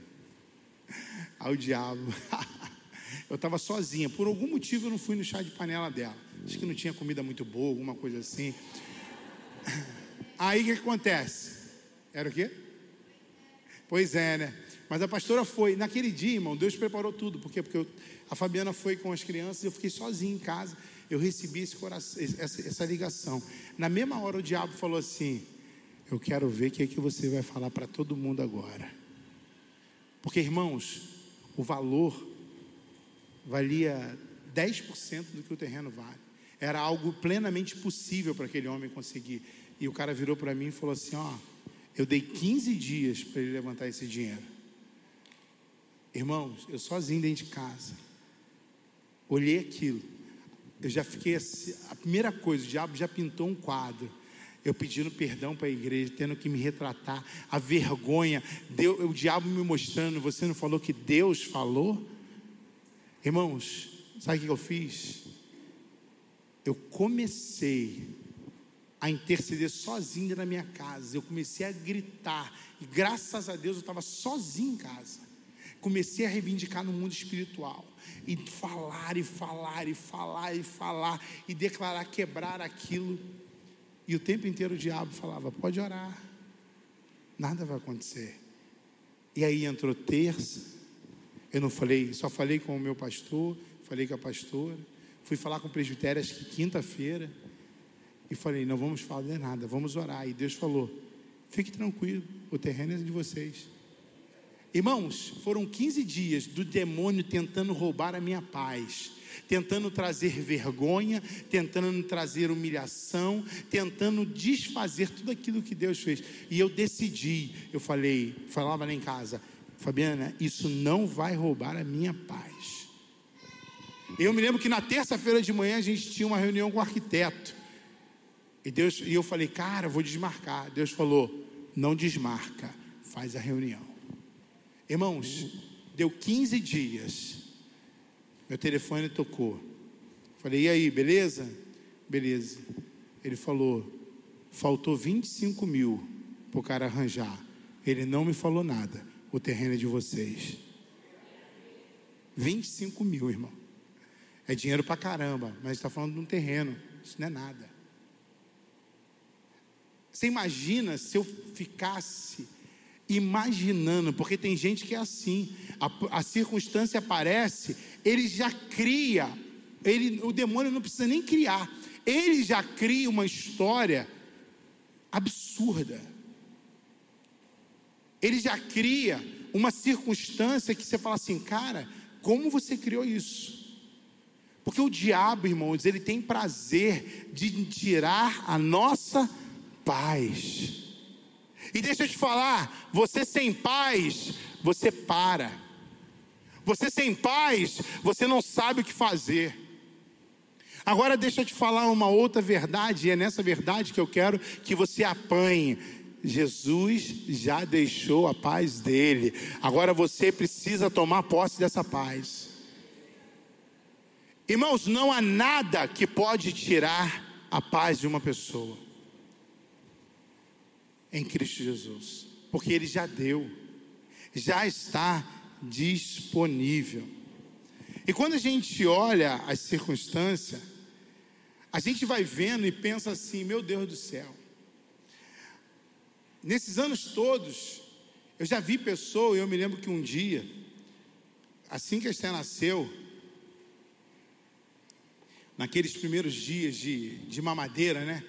<laughs> Aí o diabo. <laughs> eu estava sozinha, por algum motivo eu não fui no chá de panela dela. Acho que não tinha comida muito boa, alguma coisa assim. <laughs> Aí o que, que acontece? Era o quê? Pois é, né? Mas a pastora foi. Naquele dia, irmão, Deus preparou tudo. Por quê? Porque eu- a Fabiana foi com as crianças e eu fiquei sozinho em casa. Eu recebi esse coração, essa, essa ligação. Na mesma hora, o diabo falou assim: Eu quero ver o que é que você vai falar para todo mundo agora. Porque, irmãos, o valor valia 10% do que o terreno vale. Era algo plenamente possível para aquele homem conseguir. E o cara virou para mim e falou assim: Ó, eu dei 15 dias para ele levantar esse dinheiro. Irmãos, eu sozinho dentro de casa, olhei aquilo. Eu já fiquei assim, a primeira coisa, o diabo já pintou um quadro. Eu pedindo perdão para a igreja, tendo que me retratar, a vergonha, Deus, o diabo me mostrando, você não falou que Deus falou? Irmãos, sabe o que eu fiz? Eu comecei a interceder sozinho na minha casa. Eu comecei a gritar. E graças a Deus eu estava sozinho em casa. Comecei a reivindicar no mundo espiritual. E falar, e falar, e falar, e falar. E declarar, quebrar aquilo. E o tempo inteiro o diabo falava: pode orar. Nada vai acontecer. E aí entrou terça. Eu não falei, só falei com o meu pastor, falei com a pastora. Fui falar com o presbitério, acho que quinta-feira. E falei: não vamos fazer nada, vamos orar. E Deus falou: fique tranquilo, o terreno é de vocês. Irmãos, foram 15 dias do demônio tentando roubar a minha paz, tentando trazer vergonha, tentando trazer humilhação, tentando desfazer tudo aquilo que Deus fez. E eu decidi, eu falei, falava lá em casa, Fabiana, isso não vai roubar a minha paz. Eu me lembro que na terça-feira de manhã a gente tinha uma reunião com o arquiteto. E, Deus, e eu falei, cara, vou desmarcar. Deus falou, não desmarca, faz a reunião. Irmãos, deu 15 dias. Meu telefone tocou. Falei, e aí, beleza? Beleza. Ele falou, faltou 25 mil para o cara arranjar. Ele não me falou nada. O terreno é de vocês. 25 mil, irmão. É dinheiro pra caramba, mas está falando de um terreno. Isso não é nada. Você imagina se eu ficasse imaginando, porque tem gente que é assim, a, a circunstância aparece, ele já cria, ele, o demônio não precisa nem criar, ele já cria uma história absurda. Ele já cria uma circunstância que você fala assim, cara, como você criou isso? Porque o diabo, irmãos, ele tem prazer de tirar a nossa paz. E deixa eu te falar, você sem paz, você para. Você sem paz, você não sabe o que fazer. Agora deixa eu te falar uma outra verdade, e é nessa verdade que eu quero que você apanhe. Jesus já deixou a paz dele. Agora você precisa tomar posse dessa paz. Irmãos, não há nada que pode tirar a paz de uma pessoa em Cristo Jesus, porque Ele já deu, já está disponível. E quando a gente olha as circunstâncias, a gente vai vendo e pensa assim: meu Deus do céu, nesses anos todos, eu já vi pessoa, eu me lembro que um dia, assim que a Esther nasceu, naqueles primeiros dias de, de mamadeira, né?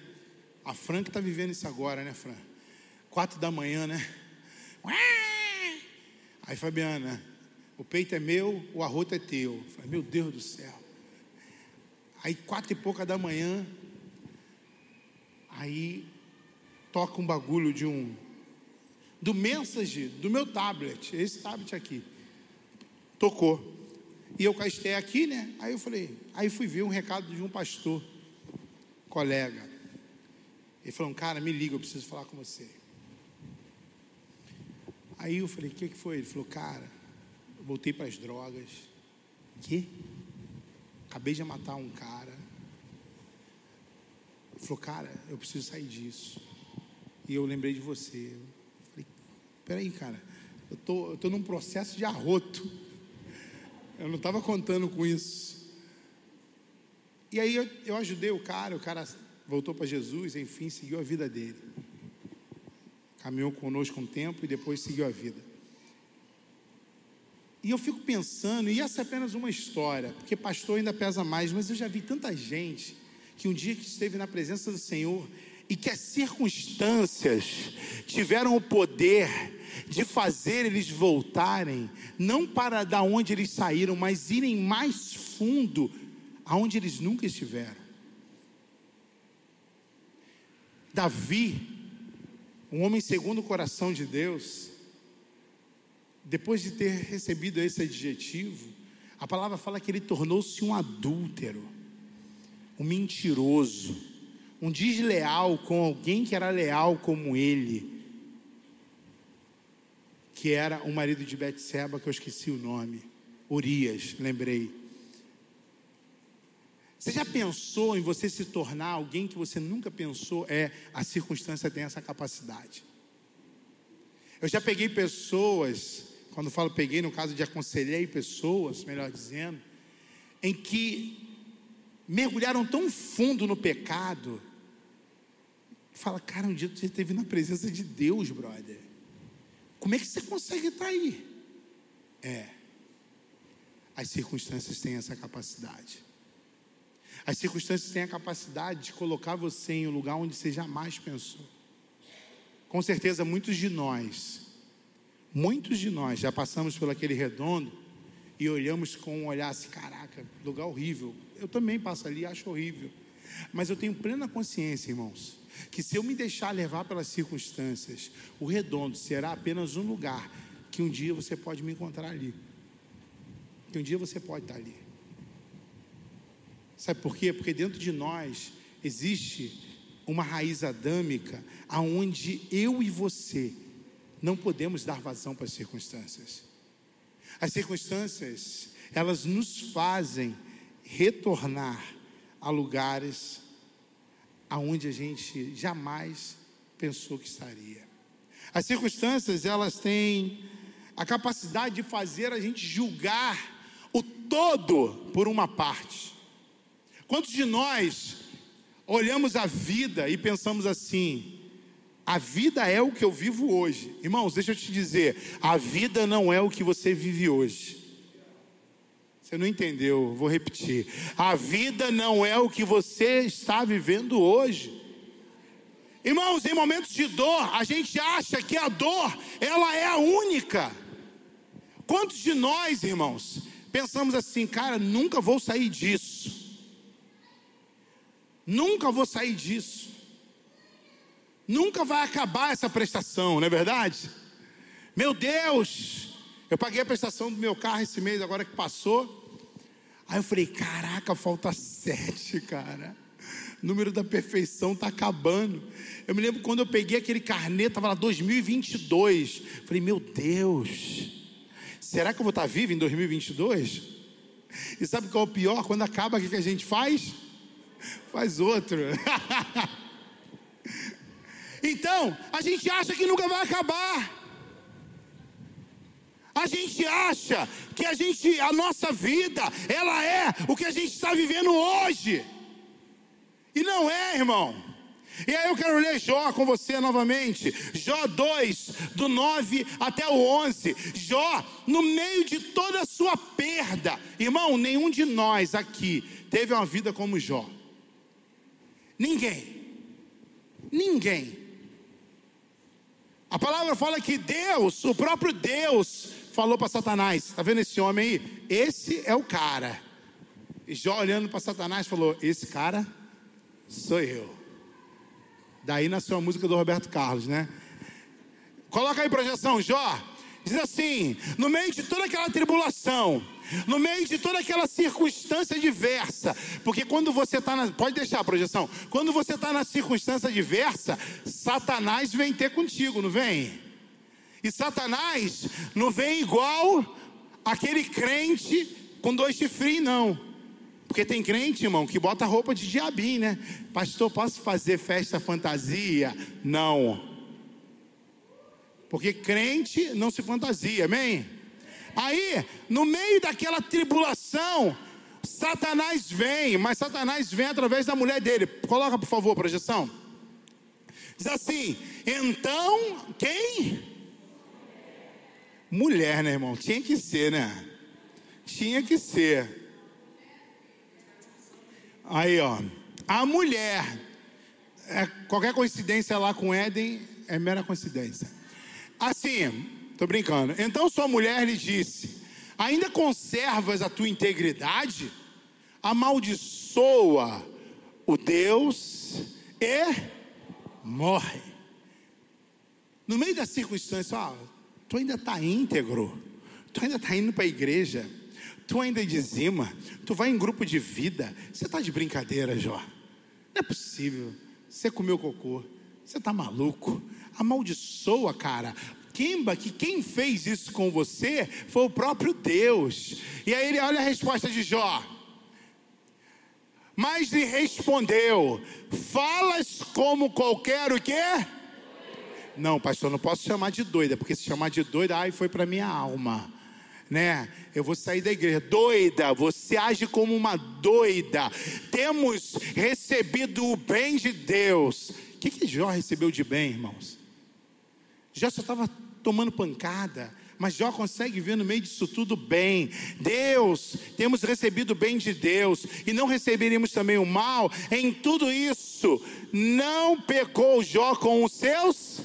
A Fran que está vivendo isso agora, né, Fran? Quatro da manhã, né? Aí, Fabiana, O peito é meu, o arroto é teu. Eu falei, meu Deus do céu. Aí, quatro e pouca da manhã, aí toca um bagulho de um. Do Message, do meu tablet, esse tablet aqui. Tocou. E eu castei aqui, né? Aí eu falei, aí fui ver um recado de um pastor, colega. Ele falou, cara, me liga, eu preciso falar com você. Aí eu falei, o que, que foi? Ele falou, cara, eu voltei para as drogas. Que? Acabei de matar um cara. Ele falou, cara, eu preciso sair disso. E eu lembrei de você. Eu falei, peraí, cara, eu tô, eu tô num processo de arroto. Eu não estava contando com isso. E aí eu, eu ajudei o cara, o cara voltou para Jesus, enfim, seguiu a vida dele. Caminhou conosco um tempo e depois seguiu a vida. E eu fico pensando, e essa é apenas uma história, porque pastor ainda pesa mais, mas eu já vi tanta gente que um dia que esteve na presença do Senhor e que as circunstâncias tiveram o poder de fazer eles voltarem, não para da onde eles saíram, mas irem mais fundo, aonde eles nunca estiveram. Davi, um homem segundo o coração de Deus, depois de ter recebido esse adjetivo, a palavra fala que ele tornou-se um adúltero, um mentiroso, um desleal com alguém que era leal como ele, que era o marido de Betseba, que eu esqueci o nome, Urias, lembrei. Você já pensou em você se tornar alguém que você nunca pensou? É, a circunstância tem essa capacidade. Eu já peguei pessoas, quando falo peguei, no caso de aconselhei pessoas, melhor dizendo, em que mergulharam tão fundo no pecado, fala, cara, um dia você esteve na presença de Deus, brother. Como é que você consegue estar aí? É, as circunstâncias têm essa capacidade. As circunstâncias têm a capacidade de colocar você em um lugar onde você jamais pensou. Com certeza, muitos de nós, muitos de nós já passamos por aquele redondo e olhamos com um olhar assim: caraca, lugar horrível. Eu também passo ali e acho horrível. Mas eu tenho plena consciência, irmãos, que se eu me deixar levar pelas circunstâncias, o redondo será apenas um lugar que um dia você pode me encontrar ali. Que um dia você pode estar ali. Sabe por quê? Porque dentro de nós existe uma raiz adâmica aonde eu e você não podemos dar vazão para as circunstâncias. As circunstâncias, elas nos fazem retornar a lugares aonde a gente jamais pensou que estaria. As circunstâncias, elas têm a capacidade de fazer a gente julgar o todo por uma parte. Quantos de nós olhamos a vida e pensamos assim: a vida é o que eu vivo hoje? Irmãos, deixa eu te dizer: a vida não é o que você vive hoje. Você não entendeu, vou repetir. A vida não é o que você está vivendo hoje. Irmãos, em momentos de dor, a gente acha que a dor, ela é a única. Quantos de nós, irmãos, pensamos assim, cara, nunca vou sair disso. Nunca vou sair disso. Nunca vai acabar essa prestação, não é verdade? Meu Deus, eu paguei a prestação do meu carro esse mês, agora que passou. Aí eu falei: caraca, falta sete, cara. O número da perfeição está acabando. Eu me lembro quando eu peguei aquele carnê, estava lá 2022. Falei: meu Deus, será que eu vou estar vivo em 2022? E sabe qual é o pior? Quando acaba, o que a gente faz? Faz outro. então, a gente acha que nunca vai acabar. A gente acha que a gente, a nossa vida, ela é o que a gente está vivendo hoje. E não é, irmão. E aí eu quero ler Jó com você novamente. Jó 2, do 9 até o 11. Jó, no meio de toda a sua perda, irmão, nenhum de nós aqui teve uma vida como Jó. Ninguém. Ninguém. A palavra fala que Deus, o próprio Deus, falou para Satanás: Está vendo esse homem aí? Esse é o cara. E Jó olhando para Satanás falou: Esse cara sou eu. Daí nasceu a música do Roberto Carlos, né? Coloca aí projeção, Jó. Diz assim: no meio de toda aquela tribulação, no meio de toda aquela circunstância diversa, porque quando você está na. Pode deixar a projeção. Quando você está na circunstância diversa, Satanás vem ter contigo, não vem? E Satanás não vem igual aquele crente com dois chifrinhos, não. Porque tem crente, irmão, que bota roupa de diabinho, né? Pastor, posso fazer festa fantasia? Não. Porque crente não se fantasia, amém? Aí, no meio daquela tribulação, Satanás vem, mas Satanás vem através da mulher dele. Coloca, por favor, projeção. Diz assim: então, quem? Mulher, né, irmão? Tinha que ser, né? Tinha que ser. Aí, ó. A mulher. É, qualquer coincidência lá com Éden é mera coincidência. Assim, brincando. Então sua mulher lhe disse: Ainda conservas a tua integridade? Amaldiçoa o Deus e morre. No meio da circunstância, ó, tu ainda está íntegro, tu ainda está indo para a igreja, tu ainda dizima, tu vai em grupo de vida. Você está de brincadeira, Jó? Não é possível. Você comeu cocô, você está maluco amaldiçoa, cara. Quimba que quem fez isso com você foi o próprio Deus. E aí ele olha a resposta de Jó. Mas lhe respondeu: Falas como qualquer o quê? Não, pastor, não posso chamar de doida, porque se chamar de doida, ai, foi para minha alma. Né? Eu vou sair da igreja. Doida, você age como uma doida. Temos recebido o bem de Deus. O que, que Jó recebeu de bem, irmãos? Jó só estava tomando pancada. Mas Jó consegue ver no meio disso tudo bem. Deus, temos recebido o bem de Deus e não receberíamos também o mal. Em tudo isso, não pecou Jó com os seus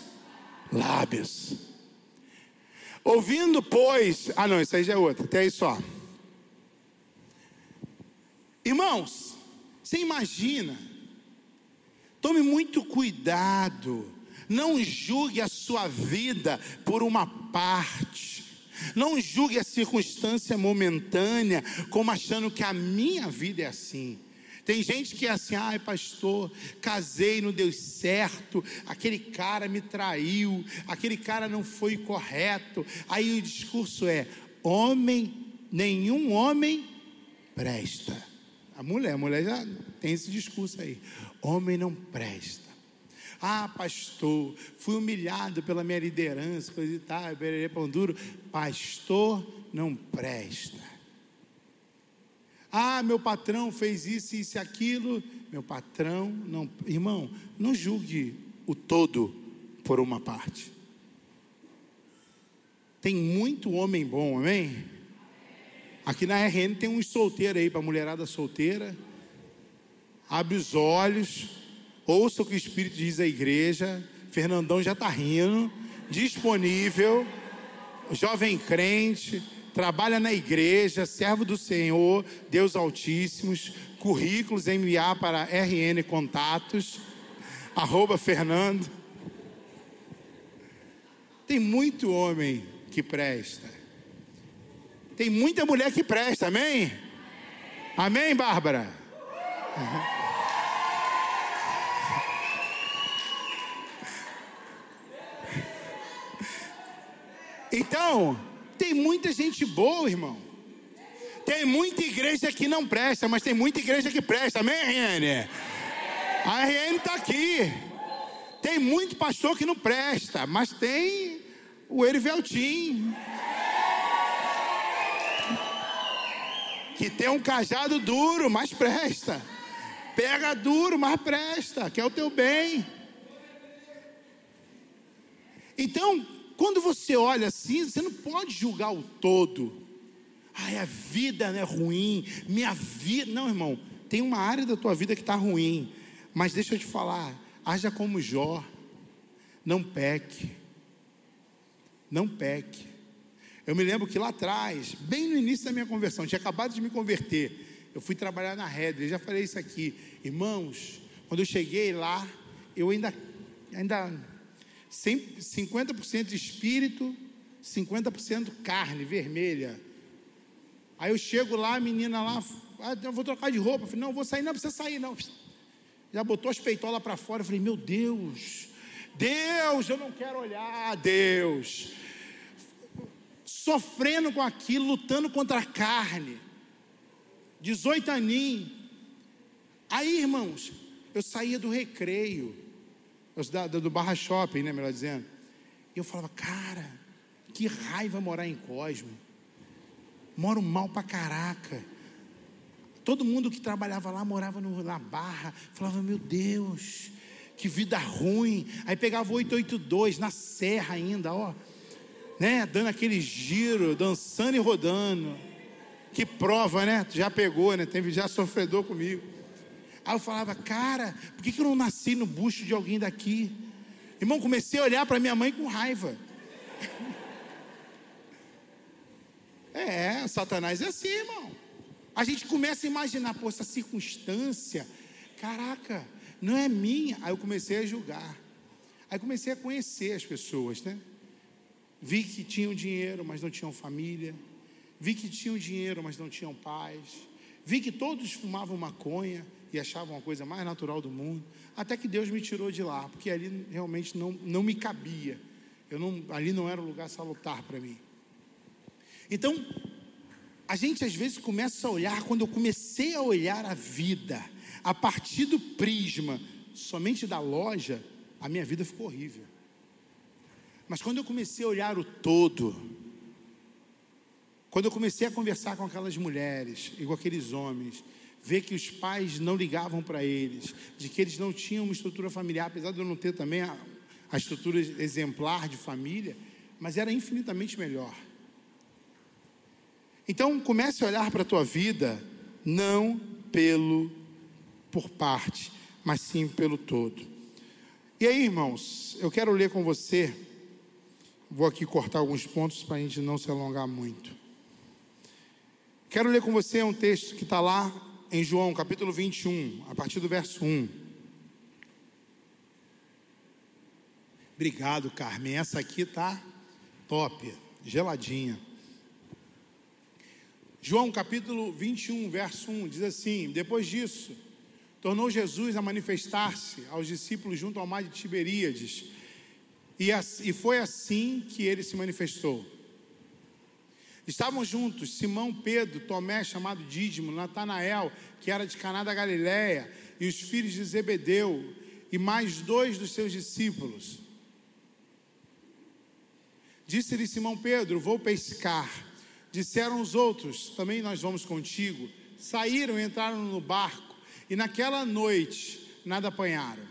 lábios. Ouvindo, pois. Ah, não, isso aí já é outra. Até aí só. Irmãos, você imagina. Tome muito cuidado não julgue a sua vida por uma parte. Não julgue a circunstância momentânea como achando que a minha vida é assim. Tem gente que é assim, ai pastor, casei, não deu certo, aquele cara me traiu, aquele cara não foi correto. Aí o discurso é: homem, nenhum homem presta. A mulher, a mulher já tem esse discurso aí. Homem não presta. Ah, pastor, fui humilhado pela minha liderança, coisa e tal, bererê, pão duro. Pastor não presta. Ah, meu patrão fez isso, isso e aquilo. Meu patrão não. Irmão, não julgue o todo por uma parte. Tem muito homem bom, amém? Aqui na RN tem uns solteiros aí, para mulherada solteira. Abre os olhos Ouça o que o Espírito diz à igreja. Fernandão já está rindo. Disponível. Jovem crente. Trabalha na igreja. Servo do Senhor. Deus Altíssimos. Currículos enviar para RN Contatos. Arroba Fernando. Tem muito homem que presta. Tem muita mulher que presta, amém? Amém, Bárbara? Uhum. Então, tem muita gente boa, irmão. Tem muita igreja que não presta, mas tem muita igreja que presta, amém, RN? A RN está aqui. Tem muito pastor que não presta, mas tem o Eriveltim. Que tem um cajado duro, mas presta. Pega duro, mas presta, que é o teu bem. Então, quando você olha assim, você não pode julgar o todo. Ai, a vida é ruim, minha vida. Não, irmão, tem uma área da tua vida que está ruim. Mas deixa eu te falar, haja como Jó. Não peque. Não peque. Eu me lembro que lá atrás, bem no início da minha conversão, tinha acabado de me converter. Eu fui trabalhar na Redre, já falei isso aqui. Irmãos, quando eu cheguei lá, eu ainda, ainda 50% espírito, 50% carne vermelha. Aí eu chego lá, a menina lá, ah, eu vou trocar de roupa. Eu falei, não, vou sair, não precisa sair, não. Já botou as peitolas para fora. Eu falei, meu Deus, Deus, eu não quero olhar, Deus. Sofrendo com aquilo, lutando contra a carne. 18 aninhos. Aí, irmãos, eu saía do recreio, do Barra Shopping, né, melhor dizendo. E eu falava, cara, que raiva morar em Cosmo. Moro mal pra caraca. Todo mundo que trabalhava lá morava no, na Barra. Falava, meu Deus, que vida ruim. Aí pegava 882 na serra ainda, ó. Né? Dando aquele giro, dançando e rodando. Que prova, né? Já pegou, né? Teve já sofredor comigo. Aí eu falava, cara, por que, que eu não nasci no bucho de alguém daqui? Irmão, comecei a olhar para minha mãe com raiva. <laughs> É, Satanás é assim, irmão. A gente começa a imaginar, pô, essa circunstância, caraca, não é minha. Aí eu comecei a julgar. Aí comecei a conhecer as pessoas, né? Vi que tinham dinheiro, mas não tinham família. Vi que tinham dinheiro, mas não tinham paz. Vi que todos fumavam maconha e achavam a coisa mais natural do mundo. Até que Deus me tirou de lá, porque ali realmente não, não me cabia. Eu não, ali não era um lugar salutar para mim. Então, a gente às vezes começa a olhar, quando eu comecei a olhar a vida a partir do prisma somente da loja, a minha vida ficou horrível. Mas quando eu comecei a olhar o todo, quando eu comecei a conversar com aquelas mulheres e com aqueles homens, ver que os pais não ligavam para eles, de que eles não tinham uma estrutura familiar, apesar de eu não ter também a, a estrutura exemplar de família, mas era infinitamente melhor. Então comece a olhar para a tua vida não pelo por parte, mas sim pelo todo. E aí, irmãos, eu quero ler com você. Vou aqui cortar alguns pontos para a gente não se alongar muito. Quero ler com você um texto que está lá em João, capítulo 21, a partir do verso 1. Obrigado, Carmen. Essa aqui tá top, geladinha. João capítulo 21, verso 1 diz assim: Depois disso, tornou Jesus a manifestar-se aos discípulos junto ao mar de Tiberíades, e foi assim que ele se manifestou. Estavam juntos Simão, Pedro, Tomé, chamado Dídimo, Natanael, que era de Caná da Galiléia, e os filhos de Zebedeu, e mais dois dos seus discípulos. Disse-lhe Simão Pedro: Vou pescar. Disseram os outros: Também nós vamos contigo. Saíram, entraram no barco e naquela noite nada apanharam.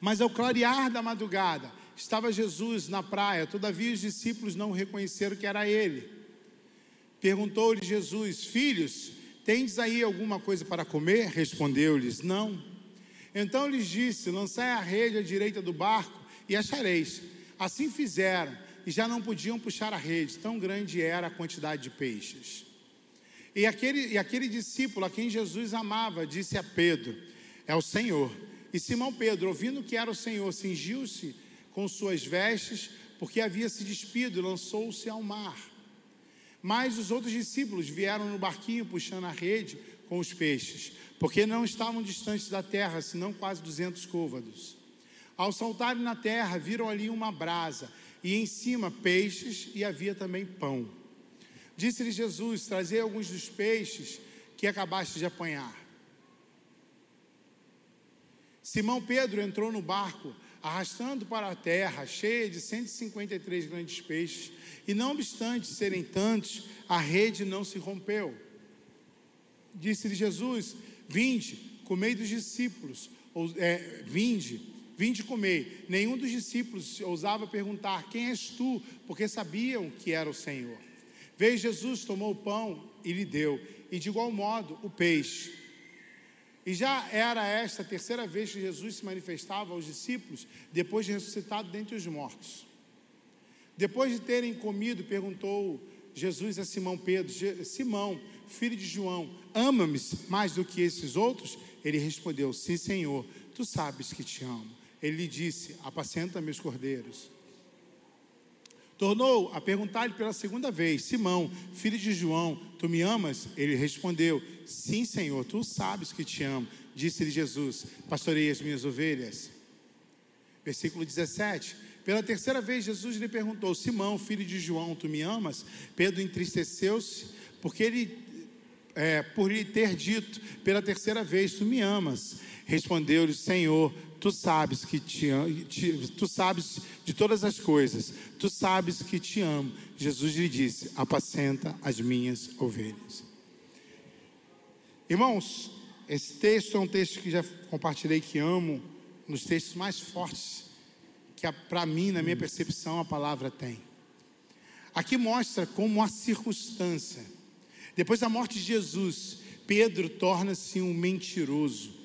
Mas ao clarear da madrugada, estava Jesus na praia, todavia os discípulos não reconheceram que era ele. Perguntou-lhe Jesus: Filhos, tendes aí alguma coisa para comer? Respondeu-lhes: Não. Então lhes disse: Lançai a rede à direita do barco e achareis. Assim fizeram e já não podiam puxar a rede, tão grande era a quantidade de peixes. E aquele, e aquele discípulo a quem Jesus amava disse a Pedro: É o Senhor. E Simão Pedro, ouvindo que era o Senhor, cingiu-se com suas vestes, porque havia se despido e lançou-se ao mar. Mas os outros discípulos vieram no barquinho puxando a rede com os peixes, porque não estavam distantes da terra, senão quase duzentos côvados. Ao saltarem na terra, viram ali uma brasa e em cima peixes e havia também pão. Disse-lhe Jesus: Trazei alguns dos peixes que acabaste de apanhar. Simão Pedro entrou no barco, arrastando para a terra, cheia de 153 grandes peixes, e não obstante serem tantos, a rede não se rompeu. Disse-lhe Jesus: Vinde, comei dos discípulos, ou, é, vinde, Vinde comer. Nenhum dos discípulos ousava perguntar: Quem és tu? Porque sabiam que era o Senhor. Veio Jesus, tomou o pão e lhe deu, e de igual modo o peixe. E já era esta a terceira vez que Jesus se manifestava aos discípulos, depois de ressuscitado dentre os mortos. Depois de terem comido, perguntou Jesus a Simão Pedro: Simão, filho de João, ama-me mais do que esses outros? Ele respondeu: Sim, Senhor, tu sabes que te amo. Ele lhe disse: Apacenta meus cordeiros. Tornou a perguntar-lhe pela segunda vez: Simão, filho de João, tu me amas? Ele respondeu: Sim, Senhor, tu sabes que te amo. Disse-lhe Jesus: Pastorei as minhas ovelhas. Versículo 17. Pela terceira vez, Jesus lhe perguntou: Simão, filho de João, tu me amas? Pedro entristeceu-se, porque ele, é, por lhe ter dito pela terceira vez: Tu me amas. Respondeu-lhe: Senhor, tu sabes que te, te, tu sabes de todas as coisas, tu sabes que te amo. Jesus lhe disse: Apacenta as minhas ovelhas. Irmãos, esse texto é um texto que já compartilhei que amo, nos textos mais fortes que para mim, na minha percepção, a palavra tem. Aqui mostra como a circunstância. Depois da morte de Jesus, Pedro torna-se um mentiroso.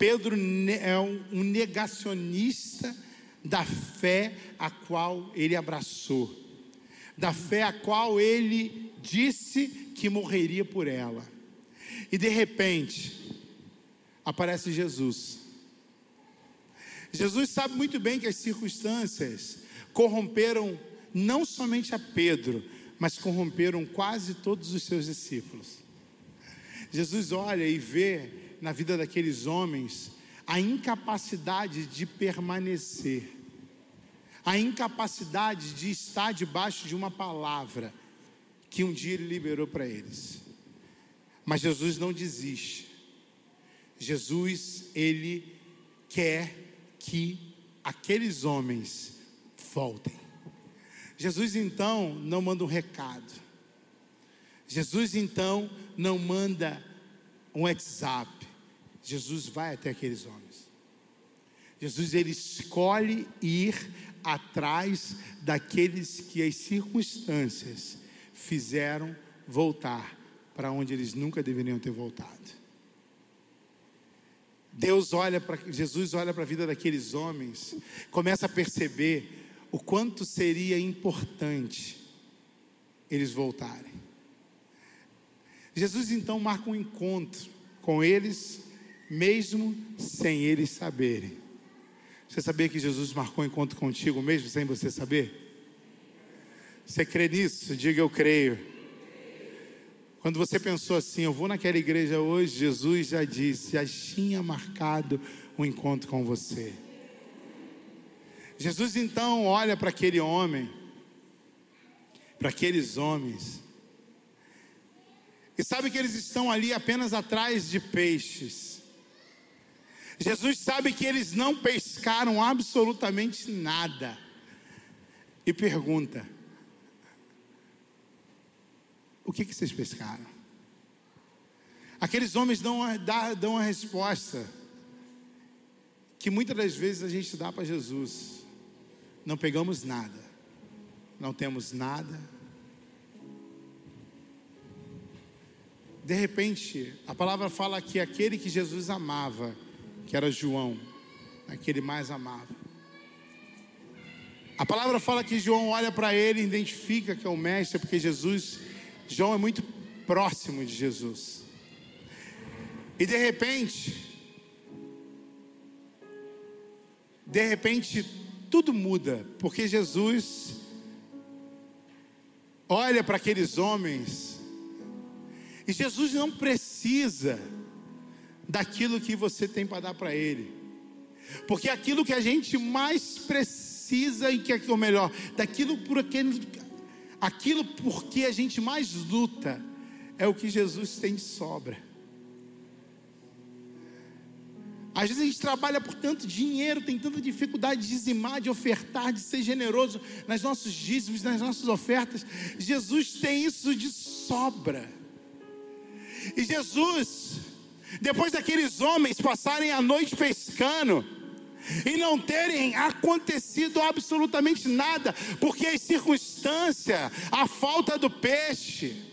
Pedro é um negacionista da fé a qual ele abraçou, da fé a qual ele disse que morreria por ela. E de repente, aparece Jesus Jesus sabe muito bem que as circunstâncias corromperam não somente a Pedro, mas corromperam quase todos os seus discípulos. Jesus olha e vê na vida daqueles homens a incapacidade de permanecer, a incapacidade de estar debaixo de uma palavra que um dia ele liberou para eles. Mas Jesus não desiste. Jesus, ele quer que aqueles homens voltem. Jesus então não manda um recado. Jesus então não manda um WhatsApp. Jesus vai até aqueles homens. Jesus ele escolhe ir atrás daqueles que as circunstâncias fizeram voltar para onde eles nunca deveriam ter voltado. Deus olha para Jesus olha para a vida daqueles homens, começa a perceber o quanto seria importante eles voltarem. Jesus então marca um encontro com eles, mesmo sem eles saberem. Você sabia que Jesus marcou um encontro contigo mesmo sem você saber? Você crê nisso? Diga eu creio. Quando você pensou assim, eu vou naquela igreja hoje, Jesus já disse, já tinha marcado um encontro com você. Jesus então olha para aquele homem, para aqueles homens, e sabe que eles estão ali apenas atrás de peixes. Jesus sabe que eles não pescaram absolutamente nada, e pergunta: o que, que vocês pescaram? Aqueles homens dão a, dão a resposta que muitas das vezes a gente dá para Jesus: não pegamos nada, não temos nada. De repente, a palavra fala que aquele que Jesus amava, que era João, aquele mais amava. A palavra fala que João olha para ele e identifica que é o mestre, porque Jesus João é muito próximo de Jesus. E de repente, de repente, tudo muda, porque Jesus olha para aqueles homens, e Jesus não precisa daquilo que você tem para dar para Ele, porque aquilo que a gente mais precisa, e que é o melhor, daquilo por aquele aquilo por que a gente mais luta é o que Jesus tem de sobra. Às vezes a gente trabalha por tanto dinheiro, tem tanta dificuldade de dizimar, de ofertar, de ser generoso nas nossos dízimos, nas nossas ofertas. Jesus tem isso de sobra. E Jesus, depois daqueles homens passarem a noite pescando, e não terem acontecido absolutamente nada, porque as circunstâncias, a falta do peixe,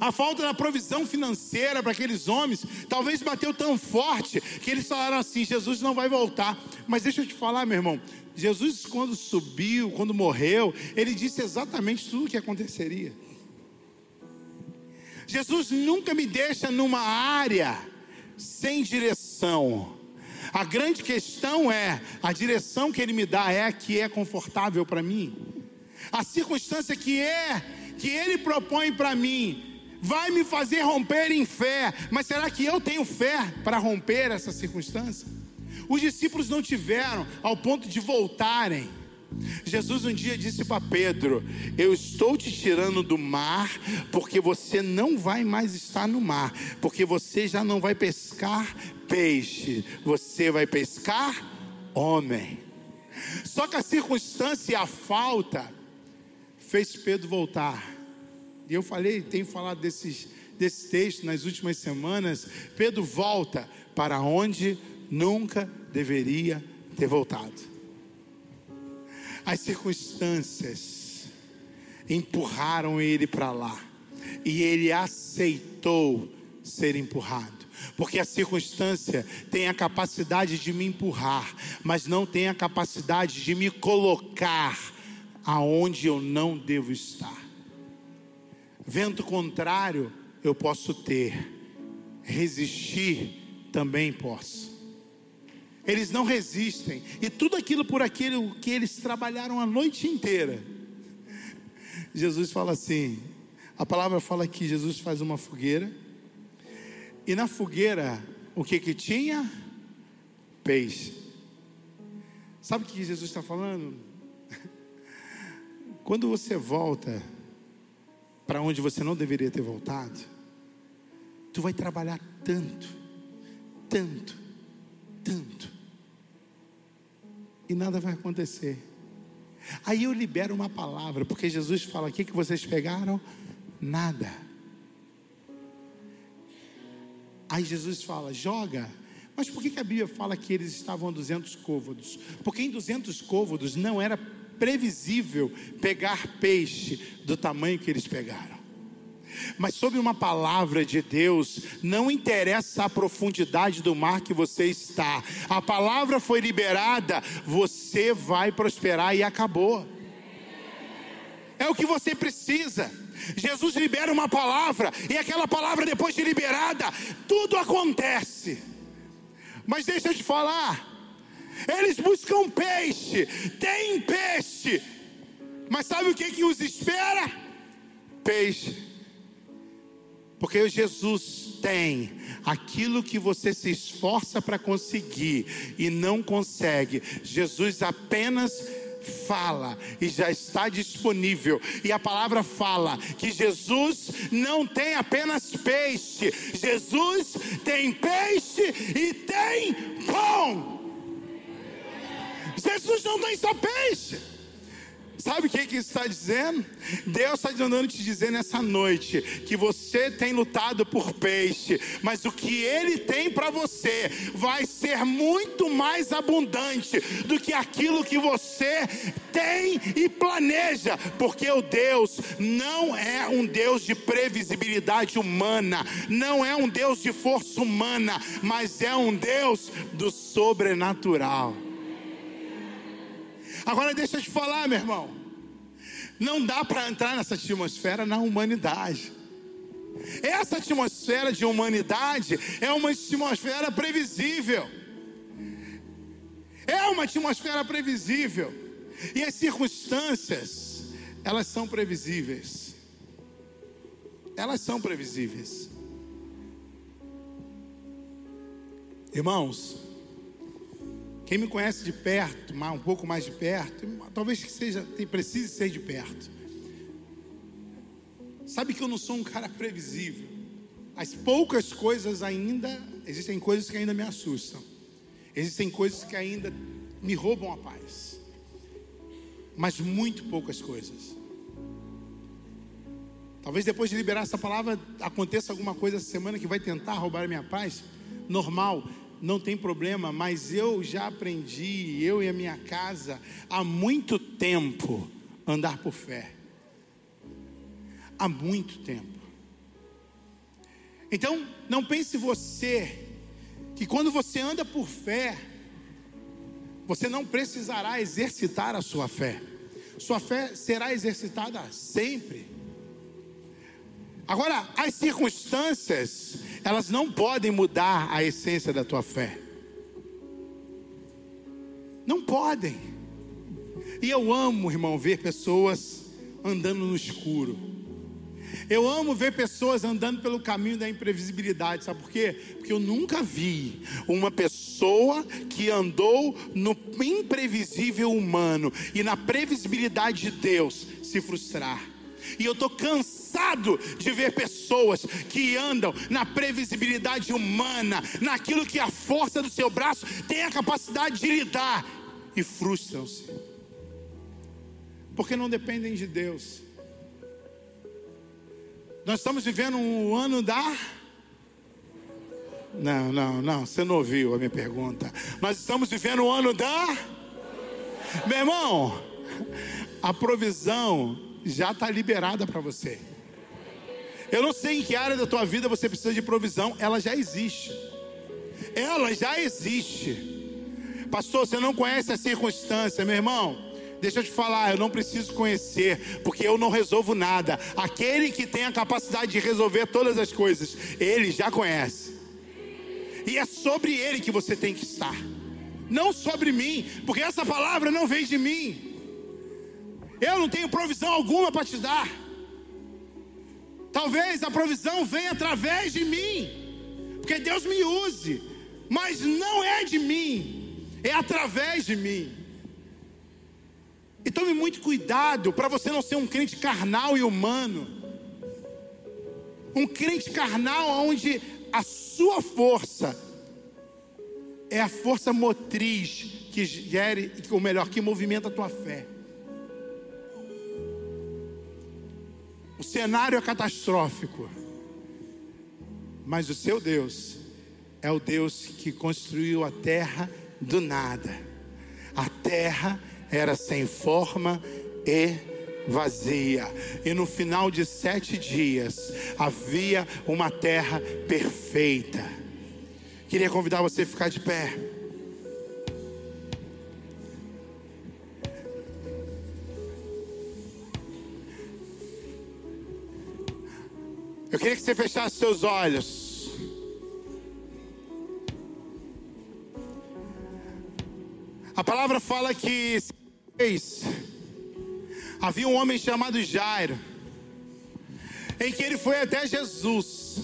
A falta da provisão financeira para aqueles homens talvez bateu tão forte que eles falaram assim: Jesus não vai voltar. Mas deixa eu te falar, meu irmão. Jesus, quando subiu, quando morreu, ele disse exatamente tudo o que aconteceria. Jesus nunca me deixa numa área sem direção. A grande questão é: a direção que ele me dá é a que é confortável para mim. A circunstância que é, que ele propõe para mim, vai me fazer romper em fé. Mas será que eu tenho fé para romper essa circunstância? Os discípulos não tiveram ao ponto de voltarem. Jesus um dia disse para Pedro: Eu estou te tirando do mar, porque você não vai mais estar no mar, porque você já não vai pescar peixe, você vai pescar homem. Só que a circunstância e a falta fez Pedro voltar. E eu falei, tenho falado desses, desse texto nas últimas semanas. Pedro volta para onde nunca deveria ter voltado. As circunstâncias empurraram ele para lá. E ele aceitou ser empurrado. Porque a circunstância tem a capacidade de me empurrar, mas não tem a capacidade de me colocar aonde eu não devo estar. Vento contrário eu posso ter, resistir também posso. Eles não resistem, e tudo aquilo por aquilo que eles trabalharam a noite inteira. Jesus fala assim: a palavra fala que Jesus faz uma fogueira, e na fogueira, o que que tinha? Peixe. Sabe o que Jesus está falando? <laughs> Quando você volta para onde você não deveria ter voltado, tu vai trabalhar tanto, tanto, tanto, e nada vai acontecer. Aí eu libero uma palavra, porque Jesus fala: o que, vocês pegaram? Nada. Aí Jesus fala: joga. Mas por que, que a Bíblia fala que eles estavam a 200 côvados? Porque em 200 côvados não era previsível pegar peixe do tamanho que eles pegaram. Mas sob uma palavra de Deus, não interessa a profundidade do mar que você está, a palavra foi liberada, você vai prosperar e acabou. É o que você precisa. Jesus libera uma palavra, e aquela palavra, depois de liberada, tudo acontece. Mas deixa eu te falar, eles buscam peixe, tem peixe. Mas sabe o que, que os espera? Peixe. Porque Jesus tem aquilo que você se esforça para conseguir e não consegue. Jesus apenas fala e já está disponível. E a palavra fala que Jesus não tem apenas peixe, Jesus tem peixe e tem pão. Jesus não tem só peixe. Sabe o que, que isso está dizendo? Deus está andando te dizer nessa noite que você tem lutado por peixe, mas o que Ele tem para você vai ser muito mais abundante do que aquilo que você tem e planeja, porque o Deus não é um Deus de previsibilidade humana, não é um Deus de força humana, mas é um Deus do sobrenatural. Agora deixa eu te falar, meu irmão. Não dá para entrar nessa atmosfera na humanidade. Essa atmosfera de humanidade é uma atmosfera previsível. É uma atmosfera previsível. E as circunstâncias, elas são previsíveis. Elas são previsíveis. Irmãos, quem me conhece de perto, um pouco mais de perto, talvez que seja, precise ser de perto. Sabe que eu não sou um cara <laughs> previsível. As poucas coisas ainda, existem coisas que ainda me assustam. Existem coisas que ainda me roubam a paz. Mas muito poucas coisas. Talvez depois de liberar essa palavra aconteça alguma coisa essa semana que vai tentar roubar a minha paz. Normal não tem problema, mas eu já aprendi, eu e a minha casa, há muito tempo, andar por fé. Há muito tempo. Então, não pense você que quando você anda por fé, você não precisará exercitar a sua fé. Sua fé será exercitada sempre. Agora, as circunstâncias, elas não podem mudar a essência da tua fé. Não podem. E eu amo, irmão, ver pessoas andando no escuro. Eu amo ver pessoas andando pelo caminho da imprevisibilidade, sabe por quê? Porque eu nunca vi uma pessoa que andou no imprevisível humano e na previsibilidade de Deus se frustrar. E eu estou cansado de ver pessoas que andam na previsibilidade humana, naquilo que a força do seu braço tem a capacidade de lidar e frustram-se. Porque não dependem de Deus. Nós estamos vivendo um ano da. Não, não, não, você não ouviu a minha pergunta. Nós estamos vivendo um ano da. Meu irmão, a provisão já está liberada para você. Eu não sei em que área da tua vida você precisa de provisão, ela já existe. Ela já existe. Pastor, você não conhece a circunstância, meu irmão. Deixa eu te falar, eu não preciso conhecer, porque eu não resolvo nada. Aquele que tem a capacidade de resolver todas as coisas, ele já conhece. E é sobre ele que você tem que estar, não sobre mim, porque essa palavra não vem de mim. Eu não tenho provisão alguma para te dar. Talvez a provisão venha através de mim, porque Deus me use, mas não é de mim, é através de mim. E tome muito cuidado para você não ser um crente carnal e humano. Um crente carnal onde a sua força é a força motriz que gere, ou melhor, que movimenta a tua fé. Cenário é catastrófico, mas o seu Deus é o Deus que construiu a terra do nada. A terra era sem forma e vazia. E no final de sete dias havia uma terra perfeita. Queria convidar você a ficar de pé. Eu queria que você fechasse seus olhos. A palavra fala que havia um homem chamado Jairo, em que ele foi até Jesus,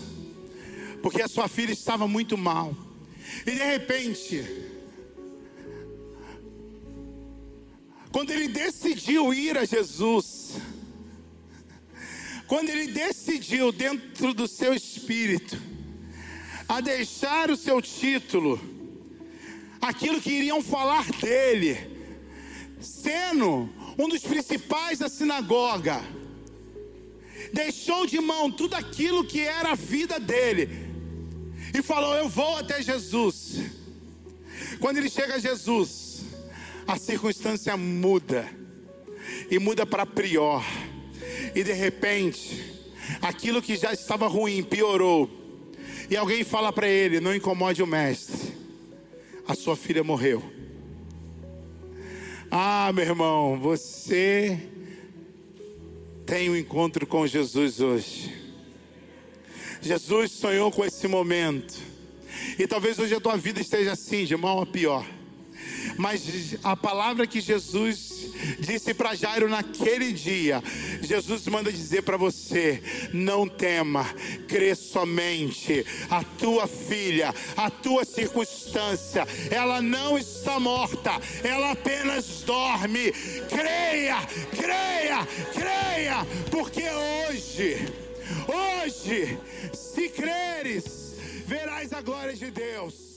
porque a sua filha estava muito mal, e de repente, quando ele decidiu ir a Jesus, quando ele decidiu dentro do seu espírito a deixar o seu título, aquilo que iriam falar dele, sendo um dos principais da sinagoga, deixou de mão tudo aquilo que era a vida dele e falou: Eu vou até Jesus. Quando ele chega a Jesus, a circunstância muda e muda para pior, e de repente, aquilo que já estava ruim piorou. E alguém fala para ele: Não incomode o mestre a sua filha morreu. Ah, meu irmão, você tem um encontro com Jesus hoje. Jesus sonhou com esse momento. E talvez hoje a tua vida esteja assim, de mal a pior. Mas a palavra que Jesus disse para Jairo naquele dia, Jesus manda dizer para você: não tema, crê somente. A tua filha, a tua circunstância, ela não está morta, ela apenas dorme. Creia, creia, creia, porque hoje, hoje, se creres, verás a glória de Deus.